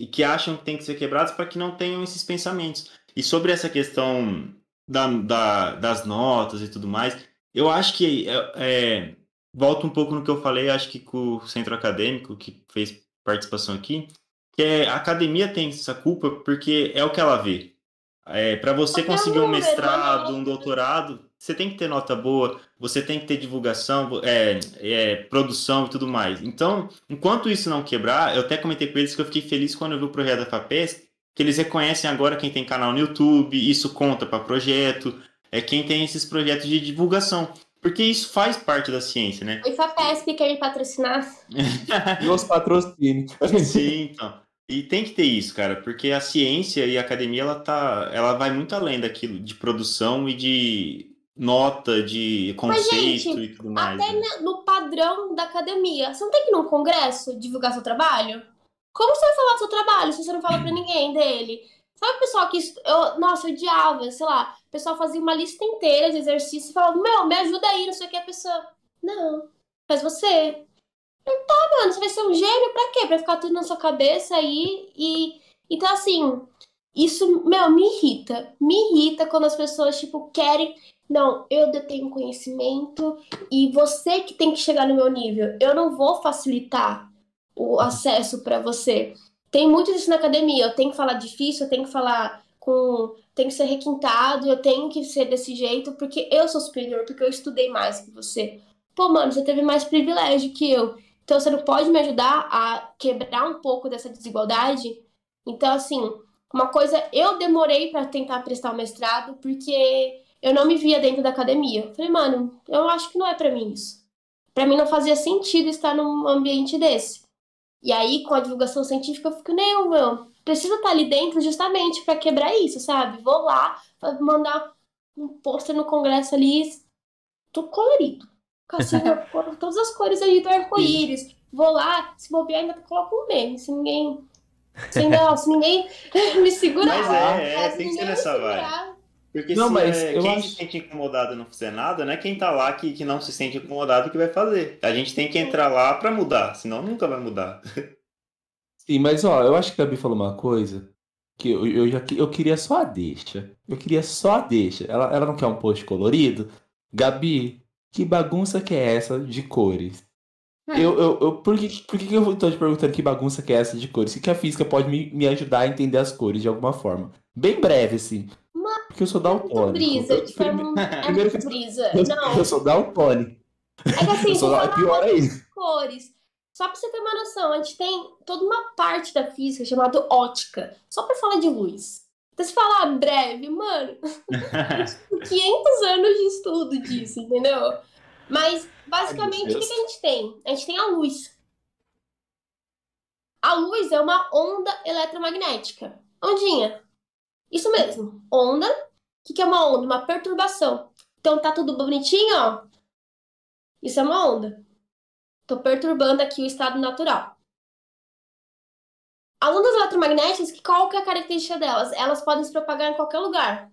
[SPEAKER 3] e que acham que tem que ser quebrados para que não tenham esses pensamentos. E sobre essa questão da, da- das notas e tudo mais, eu acho que é, é, volta um pouco no que eu falei, acho que com o centro acadêmico que fez participação aqui, que é, a academia tem essa culpa porque é o que ela vê. É, para você
[SPEAKER 4] é
[SPEAKER 3] conseguir um
[SPEAKER 4] número,
[SPEAKER 3] mestrado,
[SPEAKER 4] né?
[SPEAKER 3] um doutorado, você tem que ter nota boa, você tem que ter divulgação, é, é, produção e tudo mais. Então, enquanto isso não quebrar, eu até comentei com eles que eu fiquei feliz quando eu vi o projeto da FAPESP, que eles reconhecem agora quem tem canal no YouTube, isso conta para projeto, é quem tem esses projetos de divulgação. Porque isso faz parte da ciência, né?
[SPEAKER 4] O IFAPESP quer me patrocinar.
[SPEAKER 2] Nos patrocínios.
[SPEAKER 3] Sim, então. E tem que ter isso, cara, porque a ciência e a academia ela tá, ela vai muito além daquilo de produção e de nota, de
[SPEAKER 4] Mas,
[SPEAKER 3] conceito
[SPEAKER 4] gente,
[SPEAKER 3] e tudo mais.
[SPEAKER 4] Até
[SPEAKER 3] né?
[SPEAKER 4] no padrão da academia. Você não tem que ir num congresso divulgar seu trabalho? Como você vai falar do seu trabalho se você não fala pra ninguém dele? Sabe o pessoal que. Eu, nossa, eu odiava, sei lá. O pessoal fazia uma lista inteira de exercícios e falava: Meu, me ajuda aí, não sei o que. A pessoa. Não, faz você. Então, tá, mano, você vai ser um gênio pra quê? Pra ficar tudo na sua cabeça aí e. Então, assim. Isso, meu, me irrita. Me irrita quando as pessoas, tipo, querem. Não, eu detenho conhecimento e você que tem que chegar no meu nível. Eu não vou facilitar o acesso pra você. Tem muito disso na academia. Eu tenho que falar difícil, eu tenho que falar com tem que ser requintado, eu tenho que ser desse jeito, porque eu sou superior, porque eu estudei mais que você. Pô, mano, você teve mais privilégio que eu. Então você não pode me ajudar a quebrar um pouco dessa desigualdade? Então, assim, uma coisa, eu demorei para tentar prestar o mestrado porque eu não me via dentro da academia. Eu falei, mano, eu acho que não é para mim isso. Para mim não fazia sentido estar num ambiente desse. E aí, com a divulgação científica, eu fico, não, meu, preciso estar ali dentro justamente para quebrar isso, sabe? Vou lá, mandar um pôster no congresso ali, tudo colorido. Assim, todas as cores ali do arco-íris. Vou lá, se bobear, ainda coloco um meme, se ninguém. Se, não, se ninguém me segurar.
[SPEAKER 3] Mas é, é, tem que ser nessa vibe. Porque não, se mas é, quem acho... se sente incomodado não fizer nada, não é quem tá lá que, que não se sente incomodado que vai fazer. A gente tem que entrar lá para mudar, senão nunca vai mudar.
[SPEAKER 2] Sim, mas ó, eu acho que a Gabi falou uma coisa que eu, eu, já, eu queria só a deixa. Eu queria só a deixa. Ela, ela não quer um post colorido? Gabi, que bagunça que é essa de cores? Hum. Eu, eu, eu, por que, por que eu tô te perguntando que bagunça que é essa de cores? O que a física pode me, me ajudar a entender as cores de alguma forma? Bem breve, assim. Porque eu sou daltônico.
[SPEAKER 4] Brisa, primeiro, é primeiro que brisa.
[SPEAKER 2] Eu,
[SPEAKER 4] não.
[SPEAKER 2] eu sou daltônico.
[SPEAKER 4] É que assim,
[SPEAKER 2] sou da... pior aí.
[SPEAKER 4] Cores. Só pra você ter uma noção, a gente tem toda uma parte da física chamada ótica, só pra falar de luz. Então, se falar breve, mano, 500 anos de estudo disso, entendeu? Mas, basicamente, o que, que a gente tem? A gente tem a luz. A luz é uma onda eletromagnética. Ondinha. Isso mesmo, onda. O que, é uma onda? Uma perturbação. Então tá tudo bonitinho, ó. Isso é uma onda. Tô perturbando aqui o estado natural. As ondas eletromagnéticas, qual que é a característica delas? Elas podem se propagar em qualquer lugar.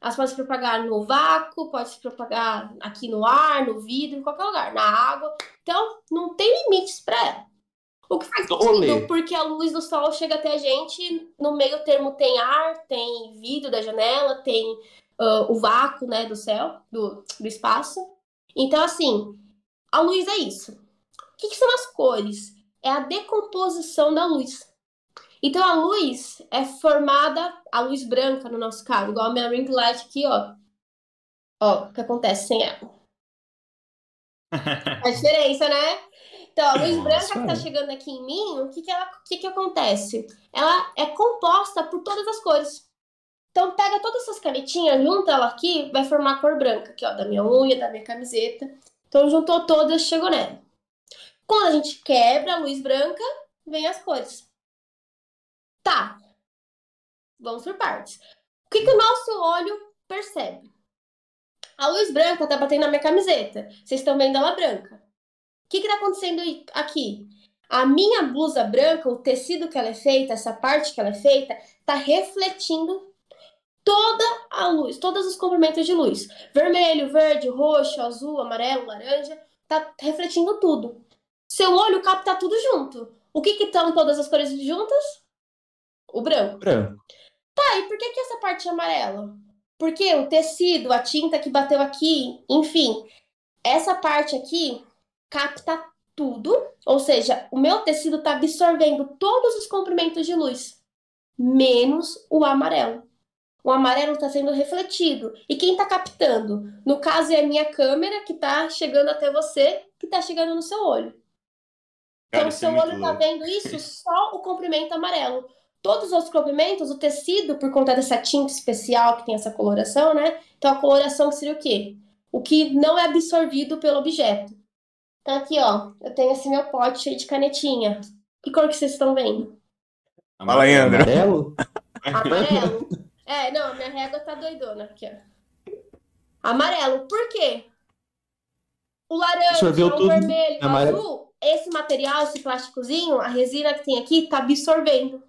[SPEAKER 4] Elas podem se propagar no vácuo, pode se propagar aqui no ar, no vidro, em qualquer lugar, na água. Então, não tem limites para ela. O que faz sentido, porque a luz do sol chega até a gente, no meio termo tem ar, tem vidro da janela, tem uh, o vácuo, né, do céu, do, do espaço. Então, assim, a luz é isso. O que, que são as cores? É a decomposição da luz. Então, a luz é formada, a luz branca, no nosso caso, igual a minha ring light aqui, ó. Ó, o que acontece sem ela. a diferença, né? Então, a luz Nossa, branca que está chegando aqui em mim, o que que, ela, que que acontece? Ela é composta por todas as cores. Então, pega todas essas canetinhas, junta ela aqui, vai formar a cor branca, aqui, ó, da minha unha, da minha camiseta. Então, juntou todas, chegou nela. Quando a gente quebra a luz branca, vem as cores. Tá. Vamos por partes. O que, que o nosso olho percebe? A luz branca tá batendo na minha camiseta. Vocês estão vendo ela branca. O que está acontecendo aqui? A minha blusa branca, o tecido que ela é feita, essa parte que ela é feita, está refletindo toda a luz, todos os comprimentos de luz. Vermelho, verde, roxo, azul, amarelo, laranja, está refletindo tudo. Seu olho capta tudo junto. O que estão todas as cores juntas? O branco.
[SPEAKER 2] Branco.
[SPEAKER 4] Tá, e por que, que essa parte é amarela? Porque o tecido, a tinta que bateu aqui, enfim, essa parte aqui capta tudo, ou seja, o meu tecido está absorvendo todos os comprimentos de luz, menos o amarelo. O amarelo está sendo refletido. E quem está captando? No caso, é a minha câmera que está chegando até você, que está chegando no seu olho. Cara, então, o seu é olho está vendo isso só o comprimento amarelo. Todos os outros comprimentos, o tecido, por conta dessa tinta especial que tem essa coloração, né? Então, a coloração seria o quê? O que não é absorvido pelo objeto. Então aqui, ó, eu tenho esse meu pote cheio de canetinha. Que cor que vocês estão vendo?
[SPEAKER 1] Fala aí, André.
[SPEAKER 2] Amarelo?
[SPEAKER 4] Amarelo. É, não, minha régua tá doidona aqui, ó. Amarelo. Por quê? O laranja, o tudo. vermelho, o azul, esse material, esse plásticozinho, a resina que tem aqui, tá absorvendo.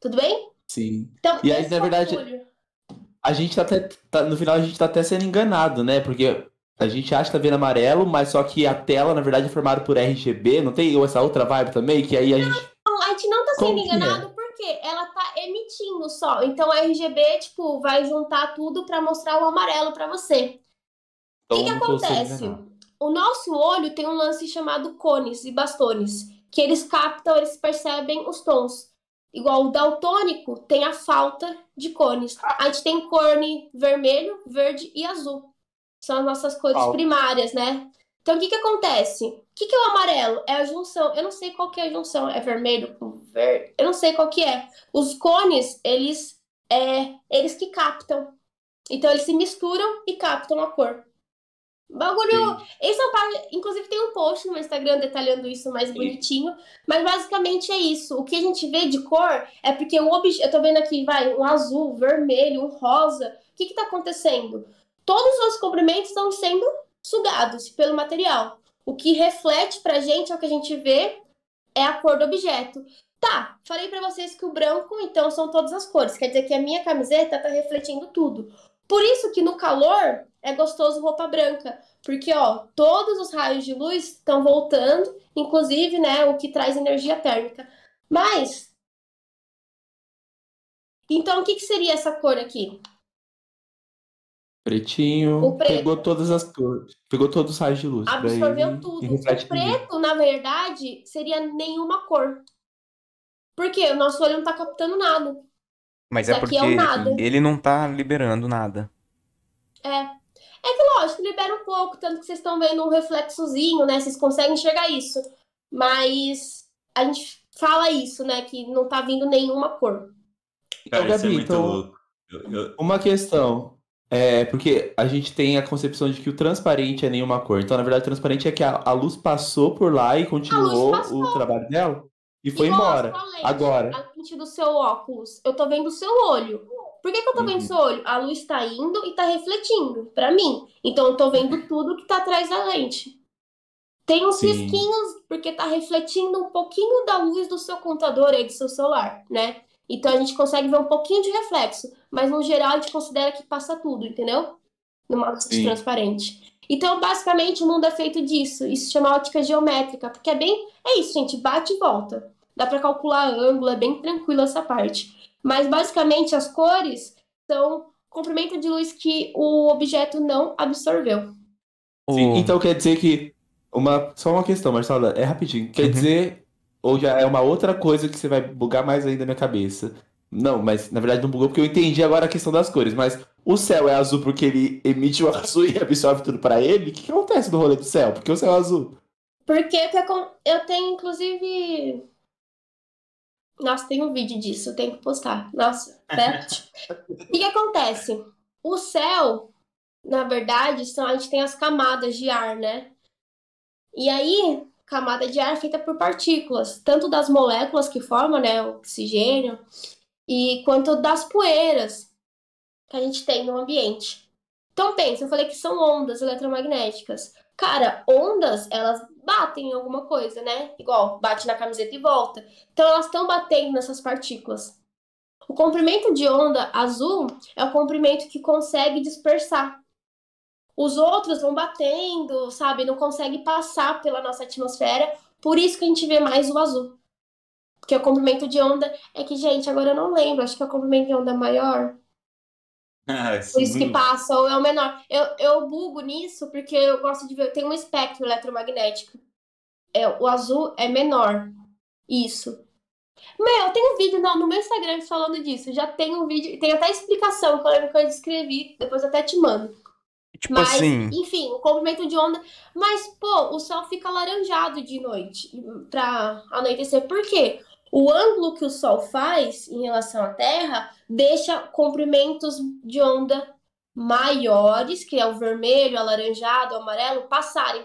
[SPEAKER 4] Tudo bem?
[SPEAKER 2] Sim. Então, e aí, na verdade, a gente tá até. Tá, no final, a gente tá até sendo enganado, né? Porque a gente acha que tá vendo amarelo, mas só que a tela, na verdade, é formada por RGB. Não tem essa outra vibe também? Que aí a
[SPEAKER 4] não,
[SPEAKER 2] gente.
[SPEAKER 4] Não, a gente não tá sendo é? enganado é? porque ela tá emitindo só. Então a RGB, tipo, vai juntar tudo para mostrar o amarelo para você. O que, que acontece? O nosso olho tem um lance chamado cones e bastones, que eles captam, eles percebem os tons. igual o daltônico, tem a falta de cones. A gente tem cone vermelho, verde e azul. São as nossas cores
[SPEAKER 2] Falta.
[SPEAKER 4] primárias, né? Então, o que que acontece? O que que é o amarelo? É a junção. Eu não sei qual que é a junção. É vermelho com verde? Eu não sei qual que é. Os cones, eles é eles que captam. Então, eles se misturam e captam a cor. Bagulho. Esse é parte. Inclusive, tem um post no meu Instagram detalhando isso mais bonitinho. Mas basicamente é isso. O que a gente vê de cor é porque o objeto. Eu tô vendo aqui, vai, um azul, vermelho, um rosa. O que que tá acontecendo? Todos os comprimentos estão sendo sugados pelo material. O que reflete pra gente, é o que a gente vê, é a cor do objeto. Tá, falei pra vocês que o branco, então, são todas as cores. Quer dizer que a minha camiseta tá refletindo tudo. Por isso que no calor é gostoso roupa branca. Porque, ó, todos os raios de luz estão voltando, inclusive, né, o que traz energia térmica. Mas. Então, o que, que seria essa cor aqui?
[SPEAKER 2] Pretinho.
[SPEAKER 4] O preto.
[SPEAKER 2] Pegou todas as cores. Pegou todos os raios de luz.
[SPEAKER 4] Absorveu
[SPEAKER 2] ele
[SPEAKER 4] tudo. O preto, na verdade, seria nenhuma cor. Por quê? O nosso olho não tá captando nada.
[SPEAKER 1] Mas é porque
[SPEAKER 4] é um nada.
[SPEAKER 1] ele não tá liberando nada.
[SPEAKER 4] É. É que, lógico, libera um pouco, tanto que vocês estão vendo um reflexozinho, né? Vocês conseguem enxergar isso. Mas a gente fala isso, né? Que não tá vindo nenhuma cor.
[SPEAKER 2] Então,
[SPEAKER 3] Cara, isso é
[SPEAKER 2] Gabi,
[SPEAKER 3] muito
[SPEAKER 2] então,
[SPEAKER 3] louco. Eu- eu-
[SPEAKER 2] uma questão. É, porque a gente tem a concepção de que o transparente é nenhuma cor. Então, na verdade, o transparente é que a, a luz passou por lá e continuou o trabalho dela e foi
[SPEAKER 4] Igual
[SPEAKER 2] embora.
[SPEAKER 4] a lente,
[SPEAKER 2] Agora.
[SPEAKER 4] A lente do seu óculos. Eu tô vendo o seu olho. Por que, que eu tô vendo o
[SPEAKER 2] Uhum.
[SPEAKER 4] seu olho? A luz tá indo e tá refletindo pra mim. Então eu tô vendo tudo que tá atrás da lente. Tem uns
[SPEAKER 2] Sim.
[SPEAKER 4] risquinhos, porque tá refletindo um pouquinho da luz do seu computador aí, do seu celular, né? Então a gente consegue ver um pouquinho de reflexo. Mas no geral a gente considera que passa tudo, entendeu? Numa lente
[SPEAKER 2] Sim.
[SPEAKER 4] transparente. Então, basicamente, o mundo é feito disso. Isso se chama ótica geométrica, porque é bem. É isso, gente, bate e volta. Dá pra calcular ângulo, é bem tranquilo essa parte. Mas, basicamente, as cores são comprimento de luz que o objeto não absorveu.
[SPEAKER 2] Sim, então quer dizer que. Uma, só uma questão, Marcela, é rapidinho. Quer
[SPEAKER 1] Uhum.
[SPEAKER 2] dizer. Ou já é uma outra coisa que você vai bugar mais ainda na minha cabeça. Não, mas na verdade não bugou porque eu entendi agora a questão das cores. Mas o céu é azul porque ele emite o azul e absorve tudo pra ele? O que, que acontece no rolê do céu? Porque o céu é azul.
[SPEAKER 4] Porque eu tenho, inclusive. Nossa, tem um vídeo disso, eu tenho que postar. Nossa, né? O que, que acontece? O céu, na verdade, são, a gente tem as camadas de ar, né? E aí, camada de ar é feita por partículas, tanto das moléculas que formam, né, o oxigênio, e quanto das poeiras que a gente tem no ambiente. Então pensa, eu falei que são ondas eletromagnéticas. Cara, ondas, elas batem em alguma coisa, né? Igual, bate na camiseta e volta. Então elas estão batendo nessas partículas. O comprimento de onda azul é o comprimento que consegue dispersar. Os outros vão batendo, sabe? Não consegue passar pela nossa atmosfera. Por isso que a gente vê mais o azul. Porque o comprimento de onda é que, gente, agora eu não lembro. Acho que é o comprimento de onda maior.
[SPEAKER 3] Ah,
[SPEAKER 4] Por isso que passa, ou é o menor. Eu, eu bugo nisso porque eu gosto de ver. Tem um espectro eletromagnético. É, o azul é menor. Isso. Meu, tem um vídeo no, no meu Instagram falando disso. Já tem um vídeo. Tem até explicação que eu lembro que eu escrevi. Depois até te mando.
[SPEAKER 1] Tipo
[SPEAKER 4] Mas,
[SPEAKER 1] assim,
[SPEAKER 4] enfim, o comprimento de onda. Mas, pô, o sol fica alaranjado de noite pra anoitecer. Por quê? O ângulo que o sol faz em relação à Terra deixa comprimentos de onda maiores, que é o vermelho, alaranjado, amarelo, passarem.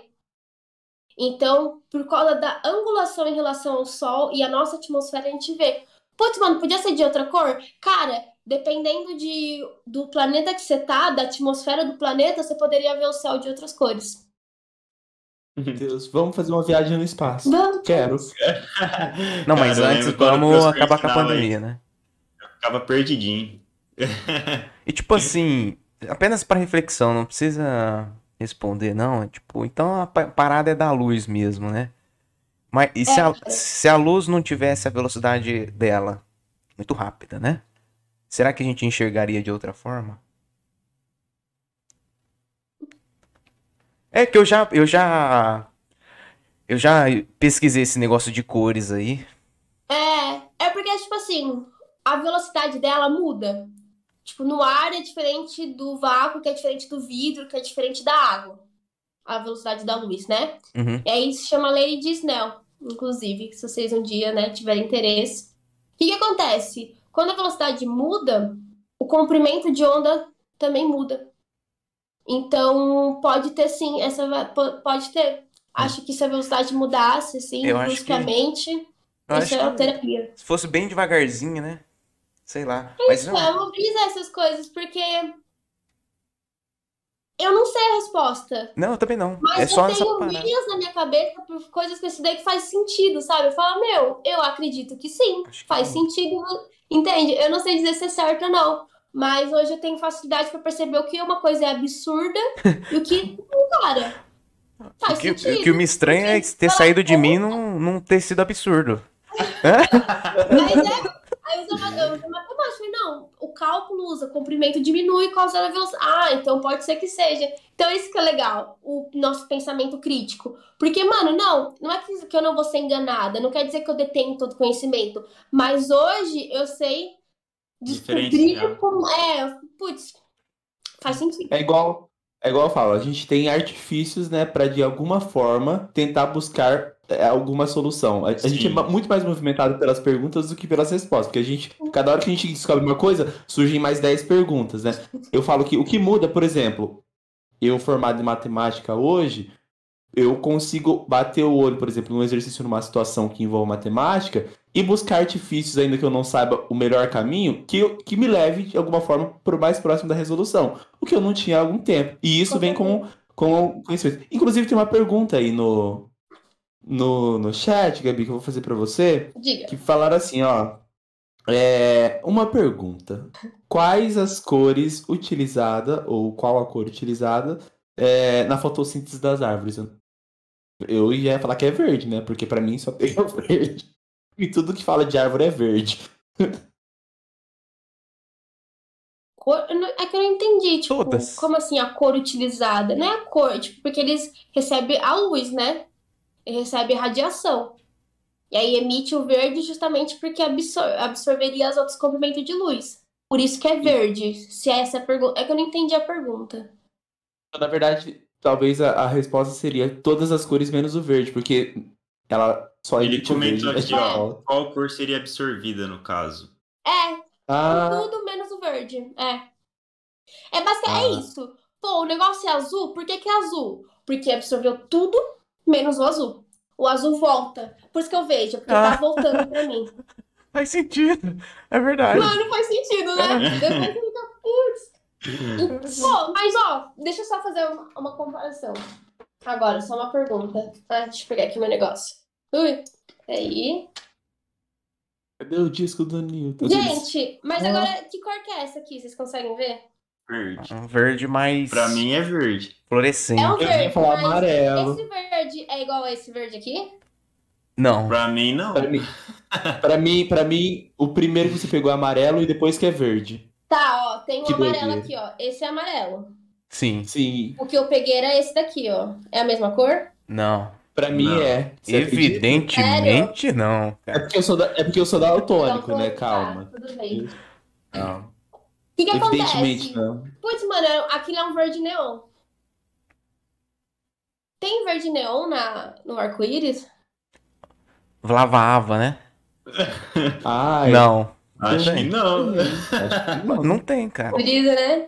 [SPEAKER 4] Então, por causa da angulação em relação ao Sol e a nossa atmosfera, a gente vê. Putz, mano, podia ser de outra cor? Cara, dependendo de, do planeta que você tá, da atmosfera do planeta, você poderia ver o céu de outras cores.
[SPEAKER 2] Meu Deus, vamos fazer uma viagem no espaço.
[SPEAKER 4] Vamos.
[SPEAKER 2] Quero.
[SPEAKER 1] não, mas
[SPEAKER 3] Cara, eu
[SPEAKER 1] antes vamos acabar com a pandemia, né?
[SPEAKER 3] Ficava perdidinho.
[SPEAKER 1] E tipo assim, apenas para reflexão, não precisa responder, não. Tipo, então a pa- parada é da luz mesmo, né? Mas e se a, se a luz não tivesse a velocidade dela muito rápida, né? Será que a gente enxergaria de outra forma? É que eu já, eu já, eu já pesquisei esse negócio de cores aí.
[SPEAKER 4] É, é porque, tipo assim, a velocidade dela muda. Tipo, no ar é diferente do vácuo, que é diferente do vidro, que é diferente da água. A velocidade da luz, né?
[SPEAKER 1] Uhum.
[SPEAKER 4] E aí se chama lei de Snell, inclusive, se vocês um dia, né, tiverem interesse. O que, que acontece? Quando a velocidade muda, o comprimento de onda também muda. Então, pode ter sim, essa pode ter. Acho que se a velocidade mudasse, assim,
[SPEAKER 1] Eu que-
[SPEAKER 4] bruscamente,
[SPEAKER 1] Eu
[SPEAKER 4] isso é
[SPEAKER 1] que
[SPEAKER 4] alterapia.
[SPEAKER 1] se fosse bem devagarzinho, né? Sei lá. Mas não.
[SPEAKER 4] Eu vou brisar essas coisas, porque eu não sei a resposta.
[SPEAKER 1] Não, eu também não.
[SPEAKER 4] Mas
[SPEAKER 1] É só
[SPEAKER 4] eu tenho linhas na minha cabeça por coisas que eu estudei que faz sentido, sabe? Eu falo, meu, eu acredito que sim,
[SPEAKER 1] que
[SPEAKER 4] faz sentido. Entende? Eu não sei dizer se é certo ou não. Mas hoje eu tenho facilidade para perceber o que uma coisa é absurda e o que, não, cara, faz
[SPEAKER 1] O que,
[SPEAKER 4] sentido.
[SPEAKER 1] o que me estranha é ter saído de mim não, não ter sido absurdo.
[SPEAKER 4] Mas é. Aí eu uso ma- eu matemática. Falei, não, o cálculo usa, comprimento diminui por causa da velocidade. Ah, então pode ser que seja. Então isso que é legal, o nosso pensamento crítico. Porque, mano, não, não é que que eu não vou ser enganada, não quer dizer que eu detenho todo conhecimento. Mas hoje eu sei descobrir
[SPEAKER 3] Diferenciar.
[SPEAKER 4] como. É, putz, faz sentido.
[SPEAKER 2] É igual, é igual eu falo, a gente tem artifícios, né, para de alguma forma tentar buscar é, alguma solução. A, a gente é muito mais movimentado pelas perguntas do que pelas respostas, porque a gente, cada hora que a gente descobre uma coisa, surgem mais 10 perguntas, né? Eu falo que o que muda, por exemplo, eu formado em matemática hoje, eu consigo bater o olho, por exemplo, num exercício numa situação que envolve matemática e buscar artifícios, ainda que eu não saiba o melhor caminho, que, eu- que me leve de alguma forma para o mais próximo da resolução. O que eu não tinha há algum tempo. E isso vem com, com conhecimento. Inclusive, tem uma pergunta aí no, no, no chat, Gabi, que eu vou fazer para você,
[SPEAKER 4] Diga.
[SPEAKER 2] que falaram assim, ó. É, uma pergunta. Quais as cores utilizadas, ou qual a cor utilizada é, na fotossíntese das árvores? Eu- Eu ia falar que é verde, né? Porque pra mim só tem o verde. E tudo que fala de árvore é verde.
[SPEAKER 4] Cor, é que eu não entendi, tipo,
[SPEAKER 1] Todas.
[SPEAKER 4] como assim a cor utilizada? Não é a cor, tipo, porque eles recebem a luz, né? Eles recebem radiação. E aí emite o verde justamente porque absor absorveria os outros comprimentos de luz. Por isso que é verde. Se é essa a pergunta. É que eu não entendi a pergunta.
[SPEAKER 2] Na verdade, talvez a, a resposta seria todas as cores menos o verde, porque ela só
[SPEAKER 3] Ele comentou
[SPEAKER 2] verde.
[SPEAKER 3] aqui, ó, qual cor seria absorvida no caso?
[SPEAKER 4] É,
[SPEAKER 2] Ah,
[SPEAKER 4] tudo menos o verde. É. É basicamente
[SPEAKER 2] Ah.
[SPEAKER 4] é isso. Pô, o negócio é azul, por que que é azul? Porque absorveu tudo menos o azul. O azul volta. Por isso que eu vejo, porque
[SPEAKER 1] Ah.
[SPEAKER 4] tá voltando pra mim.
[SPEAKER 1] Faz sentido. É verdade.
[SPEAKER 4] Mano, faz sentido, né? Depois fica, putz. Pô, mas ó, deixa eu só fazer uma, uma comparação. Agora, só uma pergunta. Ah, deixa eu pegar aqui meu negócio. Ui, aí.
[SPEAKER 2] cadê o disco do Newton?
[SPEAKER 4] Gente, mas
[SPEAKER 2] Ah.
[SPEAKER 4] agora, que cor que é essa aqui? Vocês conseguem ver?
[SPEAKER 3] Verde.
[SPEAKER 1] Um verde mais
[SPEAKER 3] Pra mim é verde.
[SPEAKER 1] fluorescente.
[SPEAKER 4] É um
[SPEAKER 2] Eu ia
[SPEAKER 4] verde,
[SPEAKER 2] falar
[SPEAKER 4] mas
[SPEAKER 2] amarelo.
[SPEAKER 4] esse verde é igual a esse verde aqui?
[SPEAKER 1] Não.
[SPEAKER 3] Pra mim, não.
[SPEAKER 2] Pra mim, pra mim, pra mim, o primeiro que você pegou é amarelo e depois que é verde.
[SPEAKER 4] Tá, ó, tem um
[SPEAKER 2] Que
[SPEAKER 4] amarelo
[SPEAKER 2] doideira.
[SPEAKER 4] aqui, ó. Esse é amarelo.
[SPEAKER 1] Sim.
[SPEAKER 2] Sim,
[SPEAKER 4] O que eu peguei era esse daqui, ó. É a mesma cor?
[SPEAKER 1] Não.
[SPEAKER 2] pra mim
[SPEAKER 3] Não.
[SPEAKER 2] é. Você?
[SPEAKER 1] Evidentemente não,
[SPEAKER 2] É
[SPEAKER 1] cara.
[SPEAKER 2] porque eu sou, da, é porque eu sou daltônico,
[SPEAKER 4] Então,
[SPEAKER 2] né?
[SPEAKER 4] tá,
[SPEAKER 2] Calma.
[SPEAKER 4] tudo bem.
[SPEAKER 1] Não.
[SPEAKER 4] O que que
[SPEAKER 2] Evidentemente
[SPEAKER 4] acontece?
[SPEAKER 2] não.
[SPEAKER 4] Putz, mano, aquilo é um verde neon. Tem verde neon na, no arco-íris?
[SPEAKER 1] Lavava, né?
[SPEAKER 2] Ai,
[SPEAKER 1] Não.
[SPEAKER 3] Acho que não.
[SPEAKER 2] acho que não.
[SPEAKER 1] Não tem, cara.
[SPEAKER 4] Brisa, né?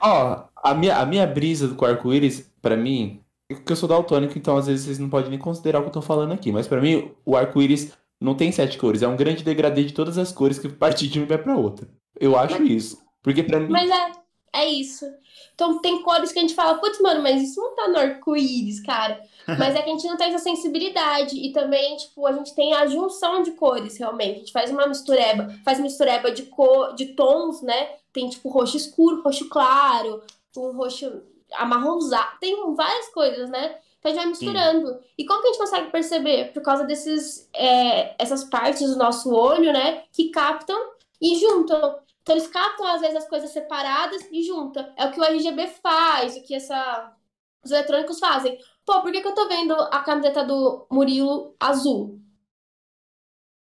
[SPEAKER 2] Ó, a minha, a minha brisa do arco-íris, pra mim, é porque eu sou daltônico, então às vezes vocês não podem nem considerar o que eu tô falando aqui, mas pra mim, o arco-íris não tem sete cores, é um grande degradê de todas as cores que partir de uma vai pra outra. Eu acho isso. Porque pra mim.
[SPEAKER 4] Mas é, é isso. Então tem cores que a gente fala, putz, mano, mas isso não tá no arco-íris, cara. Mas é que a gente não tem essa sensibilidade. E também, tipo, a gente tem a junção de cores, realmente. A gente faz uma mistureba, faz mistureba de cor, de tons, né? Tem, tipo, roxo escuro, roxo claro, um roxo amarronzado. Tem várias coisas, né? Então a gente vai misturando. E como que a gente consegue perceber? Por causa desses, é, essas partes do nosso olho, né? Que captam e juntam. Então eles captam, às vezes, as coisas separadas e juntam. É o que o RGB faz, o que essa... os eletrônicos fazem. Pô, por que, que eu tô vendo a camiseta do Murilo azul?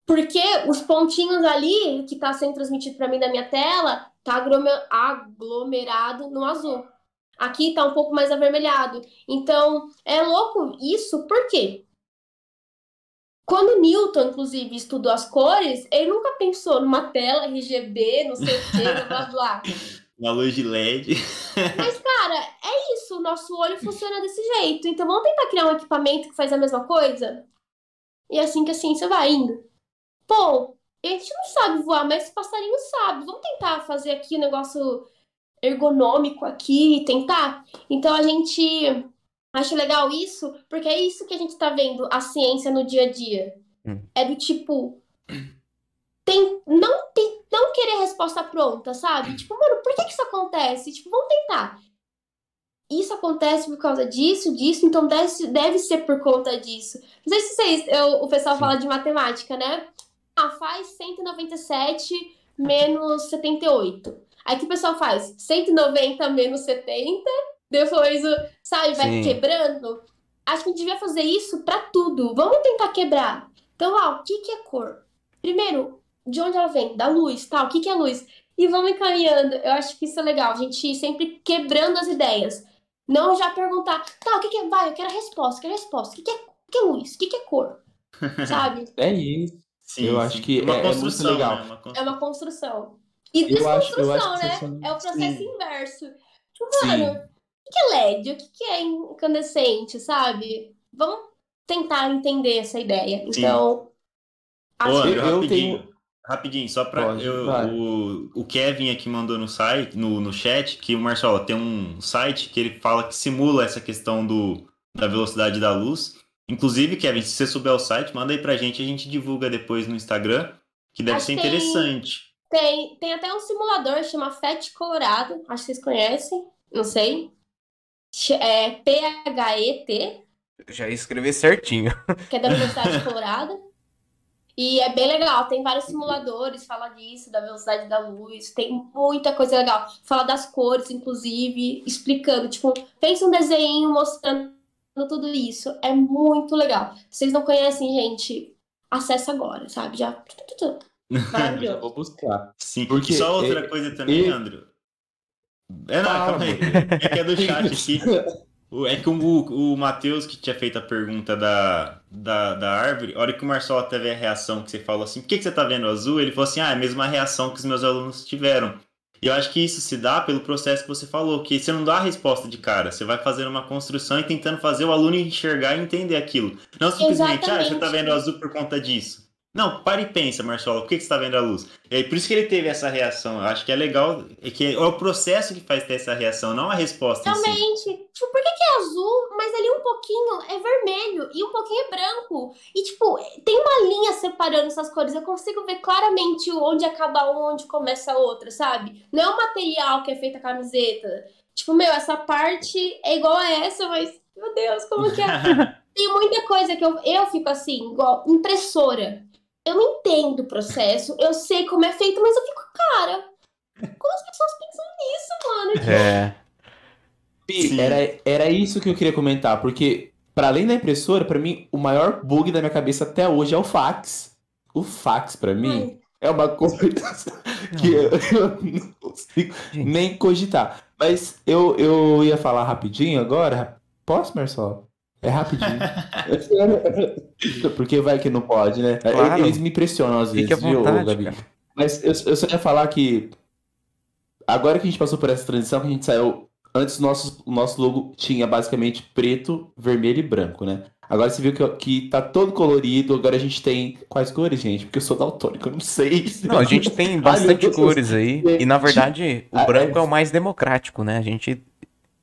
[SPEAKER 4] Porque os pontinhos ali, que tá sendo transmitido para mim da minha tela, tá aglomerado no azul. Aqui tá um pouco mais avermelhado. Então, é louco isso, por quê? Quando Newton, inclusive, estudou as cores, ele nunca pensou numa tela RGB, não sei o quê, blá blá.
[SPEAKER 3] Uma luz de LED.
[SPEAKER 4] Mas, cara, é isso. O nosso olho funciona desse jeito. Então, vamos tentar criar um equipamento que faz a mesma coisa? E é assim que a ciência vai indo. Pô, a gente não sabe voar, mas o passarinho sabe. Vamos tentar fazer aqui um negócio ergonômico aqui, tentar? Então, a gente Acho legal isso, porque é isso que a gente tá vendo, a ciência no dia a dia. Hum. É do tipo. Tem, não, tem, não querer resposta pronta, sabe? Tipo, mano, por que, que isso acontece? Tipo, vamos tentar. Isso acontece por causa disso, disso, então deve, deve ser por conta disso. Não sei se vocês, eu, o pessoal Sim. fala de matemática, né? Ah, faz 197 menos 78. Aí que o pessoal faz 190 menos 70 depois, sabe, vai Sim. quebrando. Acho que a gente devia fazer isso para tudo. Vamos tentar quebrar. Então, ó, o que, que é cor? Primeiro, de onde ela vem? Da luz, tá? O que, que é luz? E vamos encaminhando. Eu acho que isso é legal. A gente sempre quebrando as ideias. Não já perguntar, tá, o que, que é? Vai, eu quero a resposta, eu quero a resposta. O que, que, é, o que é luz? O que, que é cor? Sabe?
[SPEAKER 2] É isso. Sim, eu sim. acho que é, uma é, construção, é muito legal. Né?
[SPEAKER 4] Uma construção. É uma construção. E desconstrução, né? É o processo sim. inverso. Tipo, mano, que é LED? O que é incandescente, sabe? Vamos tentar entender essa ideia. Então.
[SPEAKER 3] Acho Ô, André, rapidinho. Tenho... Rapidinho, só para o, o Kevin aqui mandou no site, no, no chat, que o Marcelo tem um site que ele fala que simula essa questão do, da velocidade da luz. Inclusive, Kevin, se você souber o site, manda aí pra gente, a gente divulga depois no Instagram, que deve acho ser interessante.
[SPEAKER 4] Tem, tem, tem até um simulador, chama FET Colorado, acho que vocês conhecem, não sei é P-H-E-T.
[SPEAKER 1] Já ia escrever certinho.
[SPEAKER 4] Que é da Universidade de Colorado. E é bem legal, tem vários simuladores, fala disso, da velocidade da luz, tem muita coisa legal. Fala das cores, inclusive, explicando, tipo, fez um desenho mostrando tudo isso. É muito legal. Se vocês não conhecem, gente, acessa agora, sabe? Já.
[SPEAKER 2] Já vou buscar.
[SPEAKER 3] Sim, porque só outra coisa também, e... Andro. É, não, calma aí. É que é do chat aqui. É que o, o Matheus, que tinha feito a pergunta da, da, da árvore, a hora que o Marcelo teve a reação que você falou assim, por que, que você tá vendo azul? Ele falou assim, ah, é a mesma reação que os meus alunos tiveram. E eu acho que isso se dá pelo processo que você falou, que você não dá a resposta de cara, você vai fazendo uma construção e tentando fazer o aluno enxergar e entender aquilo. Não simplesmente, Exatamente. ah, você tá vendo azul por conta disso. Não, para e pensa, Marcelo, por que, que você está vendo a luz? É por isso que ele teve essa reação. Eu acho que é legal, é que é o processo que faz ter essa reação, não a resposta.
[SPEAKER 4] Realmente.
[SPEAKER 3] Si.
[SPEAKER 4] Tipo, por que, que é azul, mas ali um pouquinho é vermelho e um pouquinho é branco? E, tipo, tem uma linha separando essas cores. Eu consigo ver claramente onde acaba um, onde começa a outra, sabe? Não é o material que é feita a camiseta. Tipo, meu, essa parte é igual a essa, mas, meu Deus, como que é? tem muita coisa que eu, eu fico assim, igual impressora eu não entendo o processo, eu sei como é feito, mas eu fico, cara, como as pessoas pensam nisso, mano?
[SPEAKER 1] É.
[SPEAKER 2] Pi, era, era isso que eu queria comentar, porque para além da impressora, para mim, o maior bug da minha cabeça até hoje é o fax. O fax, para mim, Ai. é uma coisa que eu, eu não consigo nem cogitar. Mas eu, eu ia falar rapidinho agora. Posso, Marcelo? É rapidinho. Porque vai que não pode, né? Claro. Eles me pressionam às vezes,
[SPEAKER 1] Fique viu, Gabi? Cara.
[SPEAKER 2] Mas eu, eu só ia falar que agora que a gente passou por essa transição, que a gente saiu. Antes o nosso, o nosso logo tinha basicamente preto, vermelho e branco, né? Agora você viu que, que tá todo colorido, agora a gente tem. Quais cores, gente? Porque eu sou daltônico, eu não sei.
[SPEAKER 1] Não, a gente tem bastante Ai, cores aí. E na verdade, o branco é... é o mais democrático, né? A gente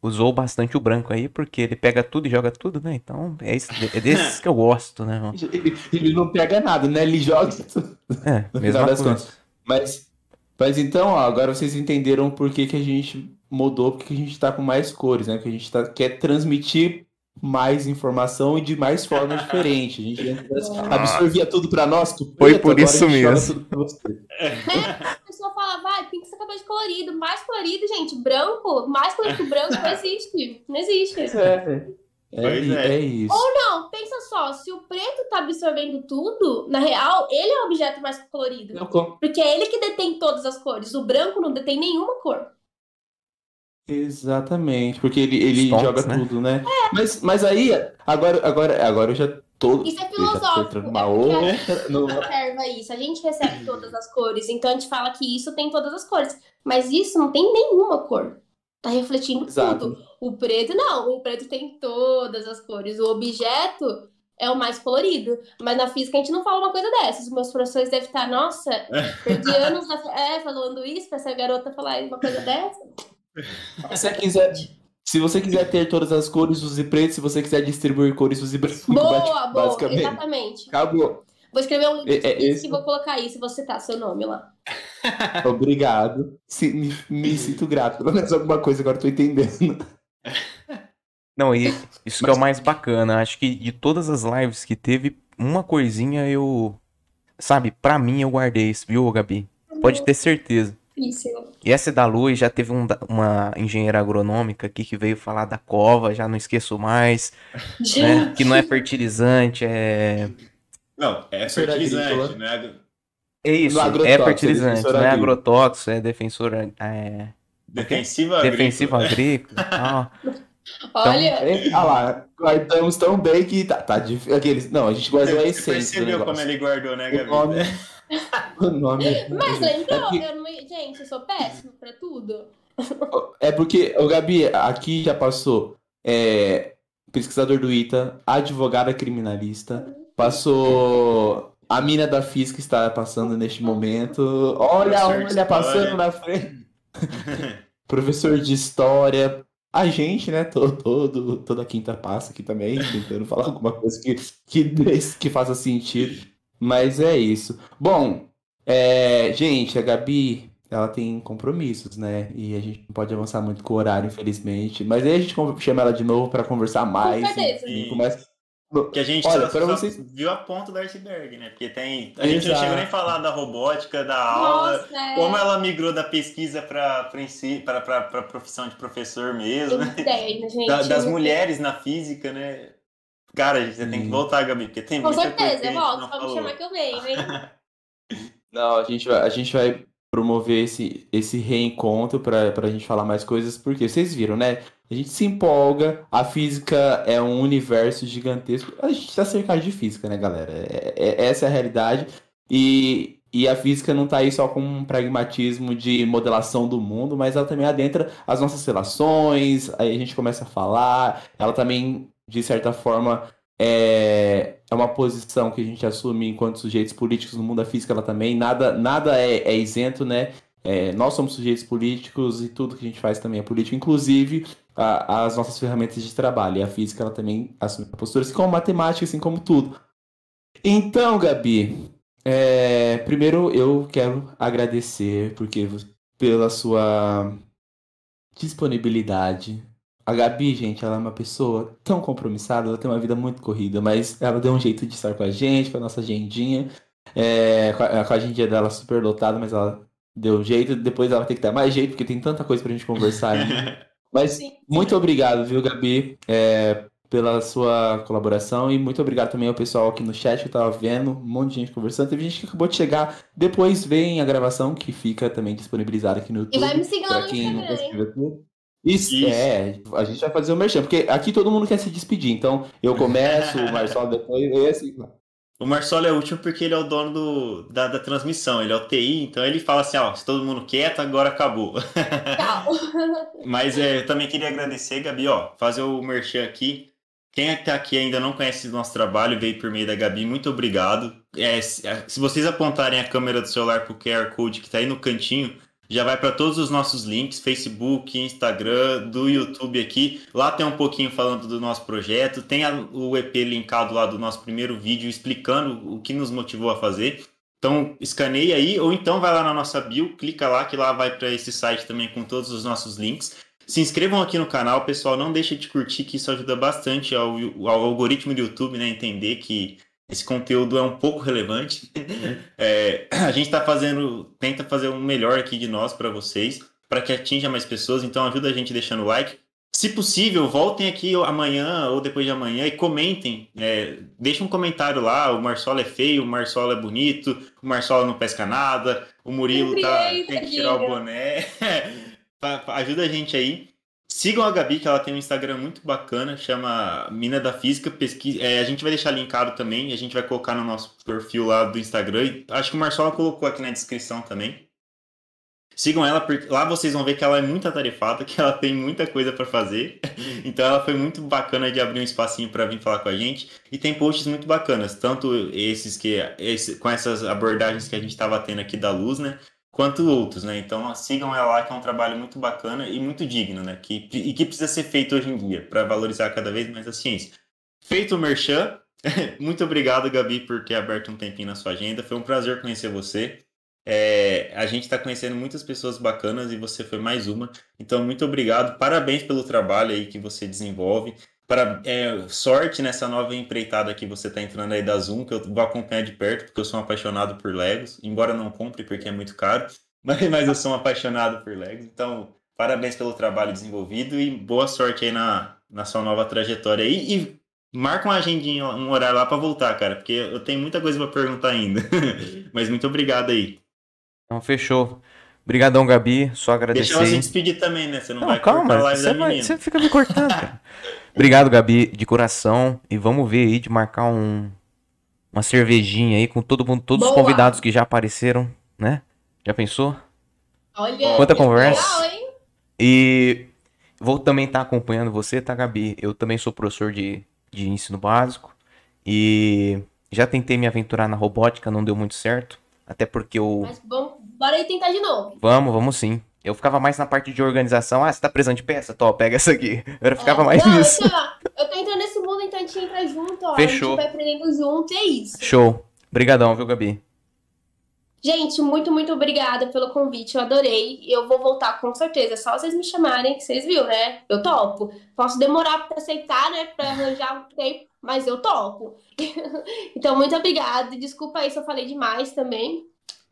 [SPEAKER 1] usou bastante o branco aí, porque ele pega tudo e joga tudo, né? Então, é, esse, é desses que eu gosto, né?
[SPEAKER 2] Ele, ele, não pega nada, né? Ele joga tudo.
[SPEAKER 1] É, mesma coisa.
[SPEAKER 2] Mas, mas então, ó, agora vocês entenderam por que, que a gente mudou, porque a gente tá com mais cores, né? Porque a gente tá, quer transmitir mais informação e de mais formas diferentes. A gente ah. absorvia tudo para nós.
[SPEAKER 1] Preto, Foi por isso mesmo.
[SPEAKER 4] É, a pessoa fala, vai, pinta essa cabelo de colorido. Mais colorido, gente, branco, mais colorido que branco não existe. Não existe.
[SPEAKER 2] É. É,
[SPEAKER 3] Pois
[SPEAKER 2] i-
[SPEAKER 3] é.
[SPEAKER 2] é isso.
[SPEAKER 4] Não, pensa só, se o preto tá absorvendo tudo, na real, ele é o objeto mais colorido. Porque é ele que detém todas as cores. O branco não detém nenhuma cor.
[SPEAKER 2] Exatamente, porque ele, ele
[SPEAKER 1] Stonks,
[SPEAKER 2] joga
[SPEAKER 1] né?
[SPEAKER 2] tudo, né? Mas, mas aí, agora, agora, agora eu já tô.
[SPEAKER 4] Isso é
[SPEAKER 2] eu já tô
[SPEAKER 4] filosófico,
[SPEAKER 2] entrando
[SPEAKER 4] é
[SPEAKER 2] outra. no-
[SPEAKER 4] Observa isso. A gente recebe todas as cores. Então a gente fala que isso tem todas as cores. Mas isso não tem nenhuma cor. Tá refletindo
[SPEAKER 2] Exato.
[SPEAKER 4] tudo. O preto não. O preto tem todas as cores. O objeto é o mais colorido. Mas na física a gente não fala uma coisa dessas. Os meus professores devem estar, nossa, perdi anos na... é, falando isso pra essa garota falar uma coisa dessa.
[SPEAKER 2] Se você quiser, se você quiser ter todas as cores, use preto. Se você quiser distribuir cores, use branco.
[SPEAKER 4] Boa, boa,
[SPEAKER 2] Basicamente.
[SPEAKER 4] exatamente.
[SPEAKER 2] Acabou.
[SPEAKER 4] Vou escrever um livro
[SPEAKER 2] É- é
[SPEAKER 4] e vou colocar isso e vou citar seu nome lá.
[SPEAKER 2] Obrigado. Se- me, me sinto grato. Pelo menos alguma coisa agora eu tô entendendo.
[SPEAKER 1] Não, e isso que é o mais bacana. Acho que de todas as lives que teve, uma coisinha eu. Sabe, pra mim eu guardei isso, viu, Gabi? Pode ter certeza.
[SPEAKER 4] Isso.
[SPEAKER 1] E essa da Luz já teve um uma engenheira agronômica aqui que veio falar da cova, já não esqueço mais, né? Que não é fertilizante, é.
[SPEAKER 3] Não, é fertilizante, né?
[SPEAKER 1] É isso, é fertilizante, não é agrotóxico, é defensor. É...
[SPEAKER 3] Defensiva agrícola.
[SPEAKER 1] Defensivo agrícola. Ah,
[SPEAKER 4] Olha,
[SPEAKER 2] É, ah lá, guardamos tão bem que tá, tá difícil. Aqueles, não, a gente guardou a
[SPEAKER 3] Você
[SPEAKER 2] essência. do
[SPEAKER 3] percebeu como ele guardou, né,
[SPEAKER 2] O
[SPEAKER 3] Gabi?
[SPEAKER 2] nome. o nome.
[SPEAKER 4] mas
[SPEAKER 2] É
[SPEAKER 4] lembrou,
[SPEAKER 2] porque-
[SPEAKER 4] eu não... gente, eu sou péssimo pra tudo.
[SPEAKER 2] É porque, o Gabi, aqui já passou é, pesquisador do ITA, advogada criminalista, passou a mina da física está passando neste momento. Olha,
[SPEAKER 3] Professor de
[SPEAKER 2] olha, passando
[SPEAKER 3] história.
[SPEAKER 2] na frente. Professor de história. A gente, né? Todo, todo, toda quinta passa aqui também, tentando falar alguma coisa que, que, que faça sentido. Mas é isso. Bom, é, gente, a Gabi, ela tem compromissos, né? E a gente não pode avançar muito com o horário, infelizmente. Mas aí a gente chama ela de novo para conversar mais.
[SPEAKER 4] certeza.
[SPEAKER 2] e- e começa...
[SPEAKER 3] Que a gente
[SPEAKER 2] Olha,
[SPEAKER 3] só,
[SPEAKER 2] vocês-
[SPEAKER 3] viu a ponta do iceberg, né? Porque tem. A gente não
[SPEAKER 2] Exato.
[SPEAKER 3] chegou nem a falar da robótica, da aula,
[SPEAKER 4] Nossa, é...
[SPEAKER 3] como ela migrou da pesquisa para a profissão de professor mesmo,
[SPEAKER 4] Tem
[SPEAKER 3] né?
[SPEAKER 4] ideia, gente.
[SPEAKER 3] Da- das mulheres na física, né? Cara, você tem que voltar, Gabi, porque tem
[SPEAKER 4] Com certeza,
[SPEAKER 3] a
[SPEAKER 4] eu
[SPEAKER 3] gente
[SPEAKER 4] volto.
[SPEAKER 3] não
[SPEAKER 4] Pode me chamar que eu venho, hein?
[SPEAKER 2] Não, a gente vai, a gente vai promover esse, esse reencontro para a gente falar mais coisas, porque vocês viram, né? A gente se empolga, a física é um universo gigantesco. A gente está cercado de física, né, galera? É- é- essa é a realidade. E, e a física não está aí só com um pragmatismo de modelação do mundo, mas ela também adentra as nossas relações, aí a gente começa a falar, ela também, de certa forma, é, é uma posição que a gente assume enquanto sujeitos políticos no mundo da física, ela também, nada, nada é, é isento, né? É, nós somos sujeitos políticos e tudo que a gente faz também é político, inclusive a- as nossas ferramentas de trabalho. E a física, ela também assume posturas, assim como matemática, assim como tudo. Então, Gabi, é, primeiro eu quero agradecer porque pela sua disponibilidade. A Gabi, gente, ela é uma pessoa tão compromissada, ela tem uma vida muito corrida, mas ela deu um jeito de estar com a gente, com a nossa agendinha. É, com a, com a agendinha dela super lotada, mas ela deu um jeito. Depois ela tem que dar mais jeito, porque tem tanta coisa pra gente conversar ainda. Mas
[SPEAKER 4] Sim.
[SPEAKER 2] muito obrigado, viu, Gabi, é, pela sua colaboração e muito obrigado também ao pessoal aqui no chat que eu tava vendo, um monte de gente conversando. Teve gente que acabou de chegar, depois vem a gravação que fica também disponibilizada aqui no
[SPEAKER 4] E
[SPEAKER 2] YouTube.
[SPEAKER 4] vai me seguir lá no
[SPEAKER 2] quem não
[SPEAKER 4] Instagram,
[SPEAKER 2] Isso,
[SPEAKER 3] Isso.
[SPEAKER 2] é, a gente vai fazer o merchan, porque aqui todo mundo quer se despedir, então eu começo, o Marcelo depois, e assim.
[SPEAKER 3] O Marcelo é útil porque ele é o dono do, da, da transmissão, ele é o TI, então ele fala assim, ó, se todo mundo quieto, agora acabou.
[SPEAKER 4] Tchau.
[SPEAKER 3] Mas é, eu também queria agradecer, Gabi, ó, fazer o merchan aqui. Quem é que tá aqui ainda não conhece o nosso trabalho, veio por meio da Gabi, muito obrigado. É, se, se vocês apontarem a câmera do celular pro QR Code que tá aí no cantinho, já vai para todos os nossos links, Facebook, Instagram, do YouTube aqui. Lá tem um pouquinho falando do nosso projeto, tem o EP linkado lá do nosso primeiro vídeo explicando o que nos motivou a fazer. Então, escaneia aí, ou então vai lá na nossa bio, clica lá, que lá vai para esse site também com todos os nossos links. Se inscrevam aqui no canal, pessoal. Não deixe de curtir, que isso ajuda bastante ao, ao algoritmo do YouTube, né? Entender que esse conteúdo é um pouco relevante. É, a gente está fazendo, tenta fazer o melhor aqui de nós para vocês, para que atinja mais pessoas. Então ajuda a gente deixando o like. Se possível, voltem aqui amanhã ou depois de amanhã e comentem. É, deixem um comentário lá. O Marcelo é feio, o Marcelo é bonito, o Marcelo não pesca nada, o Murilo tá, tem que tirar o boné. Ajuda a gente aí. Sigam a Gabi, que ela tem um Instagram muito bacana, chama Mina da Física. Pesquisa, é, a gente vai deixar linkado também, a gente vai colocar no nosso perfil lá do Instagram. Acho que o Marcelo colocou aqui na descrição também. Sigam ela, porque lá vocês vão ver que ela é muito atarefada, que ela tem muita coisa para fazer. Então ela foi muito bacana de abrir um espacinho para vir falar com a gente. E tem posts muito bacanas, tanto esses que esse, com essas abordagens que a gente estava tendo aqui da luz, né? Quanto outros, né? Então sigam ela lá, que é um trabalho muito bacana e muito digno, né? Que, e que precisa ser feito hoje em dia para valorizar cada vez mais a ciência. Feito o merchan, muito obrigado, Gabi, por ter aberto um tempinho na sua agenda. Foi um prazer conhecer você. É, a gente está conhecendo muitas pessoas bacanas e você foi mais uma. Então, muito obrigado. Parabéns pelo trabalho aí que você desenvolve. Para, é, sorte nessa nova empreitada que você está entrando aí da Zoom, que eu vou acompanhar de perto, porque eu sou um apaixonado por Legos, embora não compre porque é muito caro, mas, mas eu sou um apaixonado por Legos. Então, parabéns pelo trabalho desenvolvido e boa sorte aí na, na sua nova trajetória aí. E marca uma agendinha, um horário lá para voltar, cara, porque eu tenho muita coisa para perguntar ainda. mas muito obrigado aí.
[SPEAKER 1] Então, fechou. Obrigadão, Gabi. Só agradecer.
[SPEAKER 3] Deixa ela se despedir também, né? Você não,
[SPEAKER 1] não
[SPEAKER 3] vai
[SPEAKER 1] calma,
[SPEAKER 3] cortar a live
[SPEAKER 1] você,
[SPEAKER 3] da
[SPEAKER 1] vai,
[SPEAKER 3] menina.
[SPEAKER 1] você fica me cortando, cara. Obrigado, Gabi, de coração. E vamos ver aí de marcar um, uma cervejinha aí com todo mundo, todos os
[SPEAKER 4] Boa.
[SPEAKER 1] convidados que já apareceram, né? Já pensou?
[SPEAKER 4] Olha,
[SPEAKER 1] Quanta conversa.
[SPEAKER 4] legal, hein?
[SPEAKER 1] E vou também estar acompanhando você, tá, Gabi? Eu também sou professor de, de ensino básico e já tentei me aventurar na robótica, não deu muito certo. Até porque eu.
[SPEAKER 4] Mas vamos, bora aí tentar de novo.
[SPEAKER 1] Vamos, vamos sim. Eu ficava mais na parte de organização. Ah, você tá precisando de peça? Tó, pega essa aqui. Eu ficava
[SPEAKER 4] É,
[SPEAKER 1] mais
[SPEAKER 4] não,
[SPEAKER 1] nisso.
[SPEAKER 4] Eu, tô, eu tô entrando nesse mundo, então a gente entra junto, ó.
[SPEAKER 1] Fechou.
[SPEAKER 4] A gente vai aprendendo junto e é isso.
[SPEAKER 1] Show. Obrigadão, viu, Gabi?
[SPEAKER 4] Gente, muito, muito obrigada pelo convite. Eu adorei. Eu vou voltar com certeza. É só vocês me chamarem, que vocês viram, né? Eu topo. Posso demorar pra aceitar, né? Pra arranjar um tempo, mas eu topo. então, muito obrigada. Desculpa aí se eu falei demais também.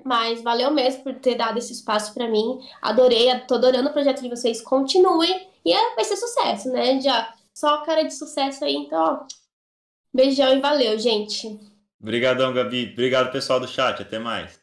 [SPEAKER 4] Mas valeu mesmo por ter dado esse espaço pra mim. Adorei, tô adorando o projeto de vocês. Continuem. E é, vai ser sucesso, né? Já só cara de sucesso aí. Então, ó. Beijão e valeu, gente.
[SPEAKER 3] Obrigadão, Gabi. Obrigado, pessoal do chat. Até mais.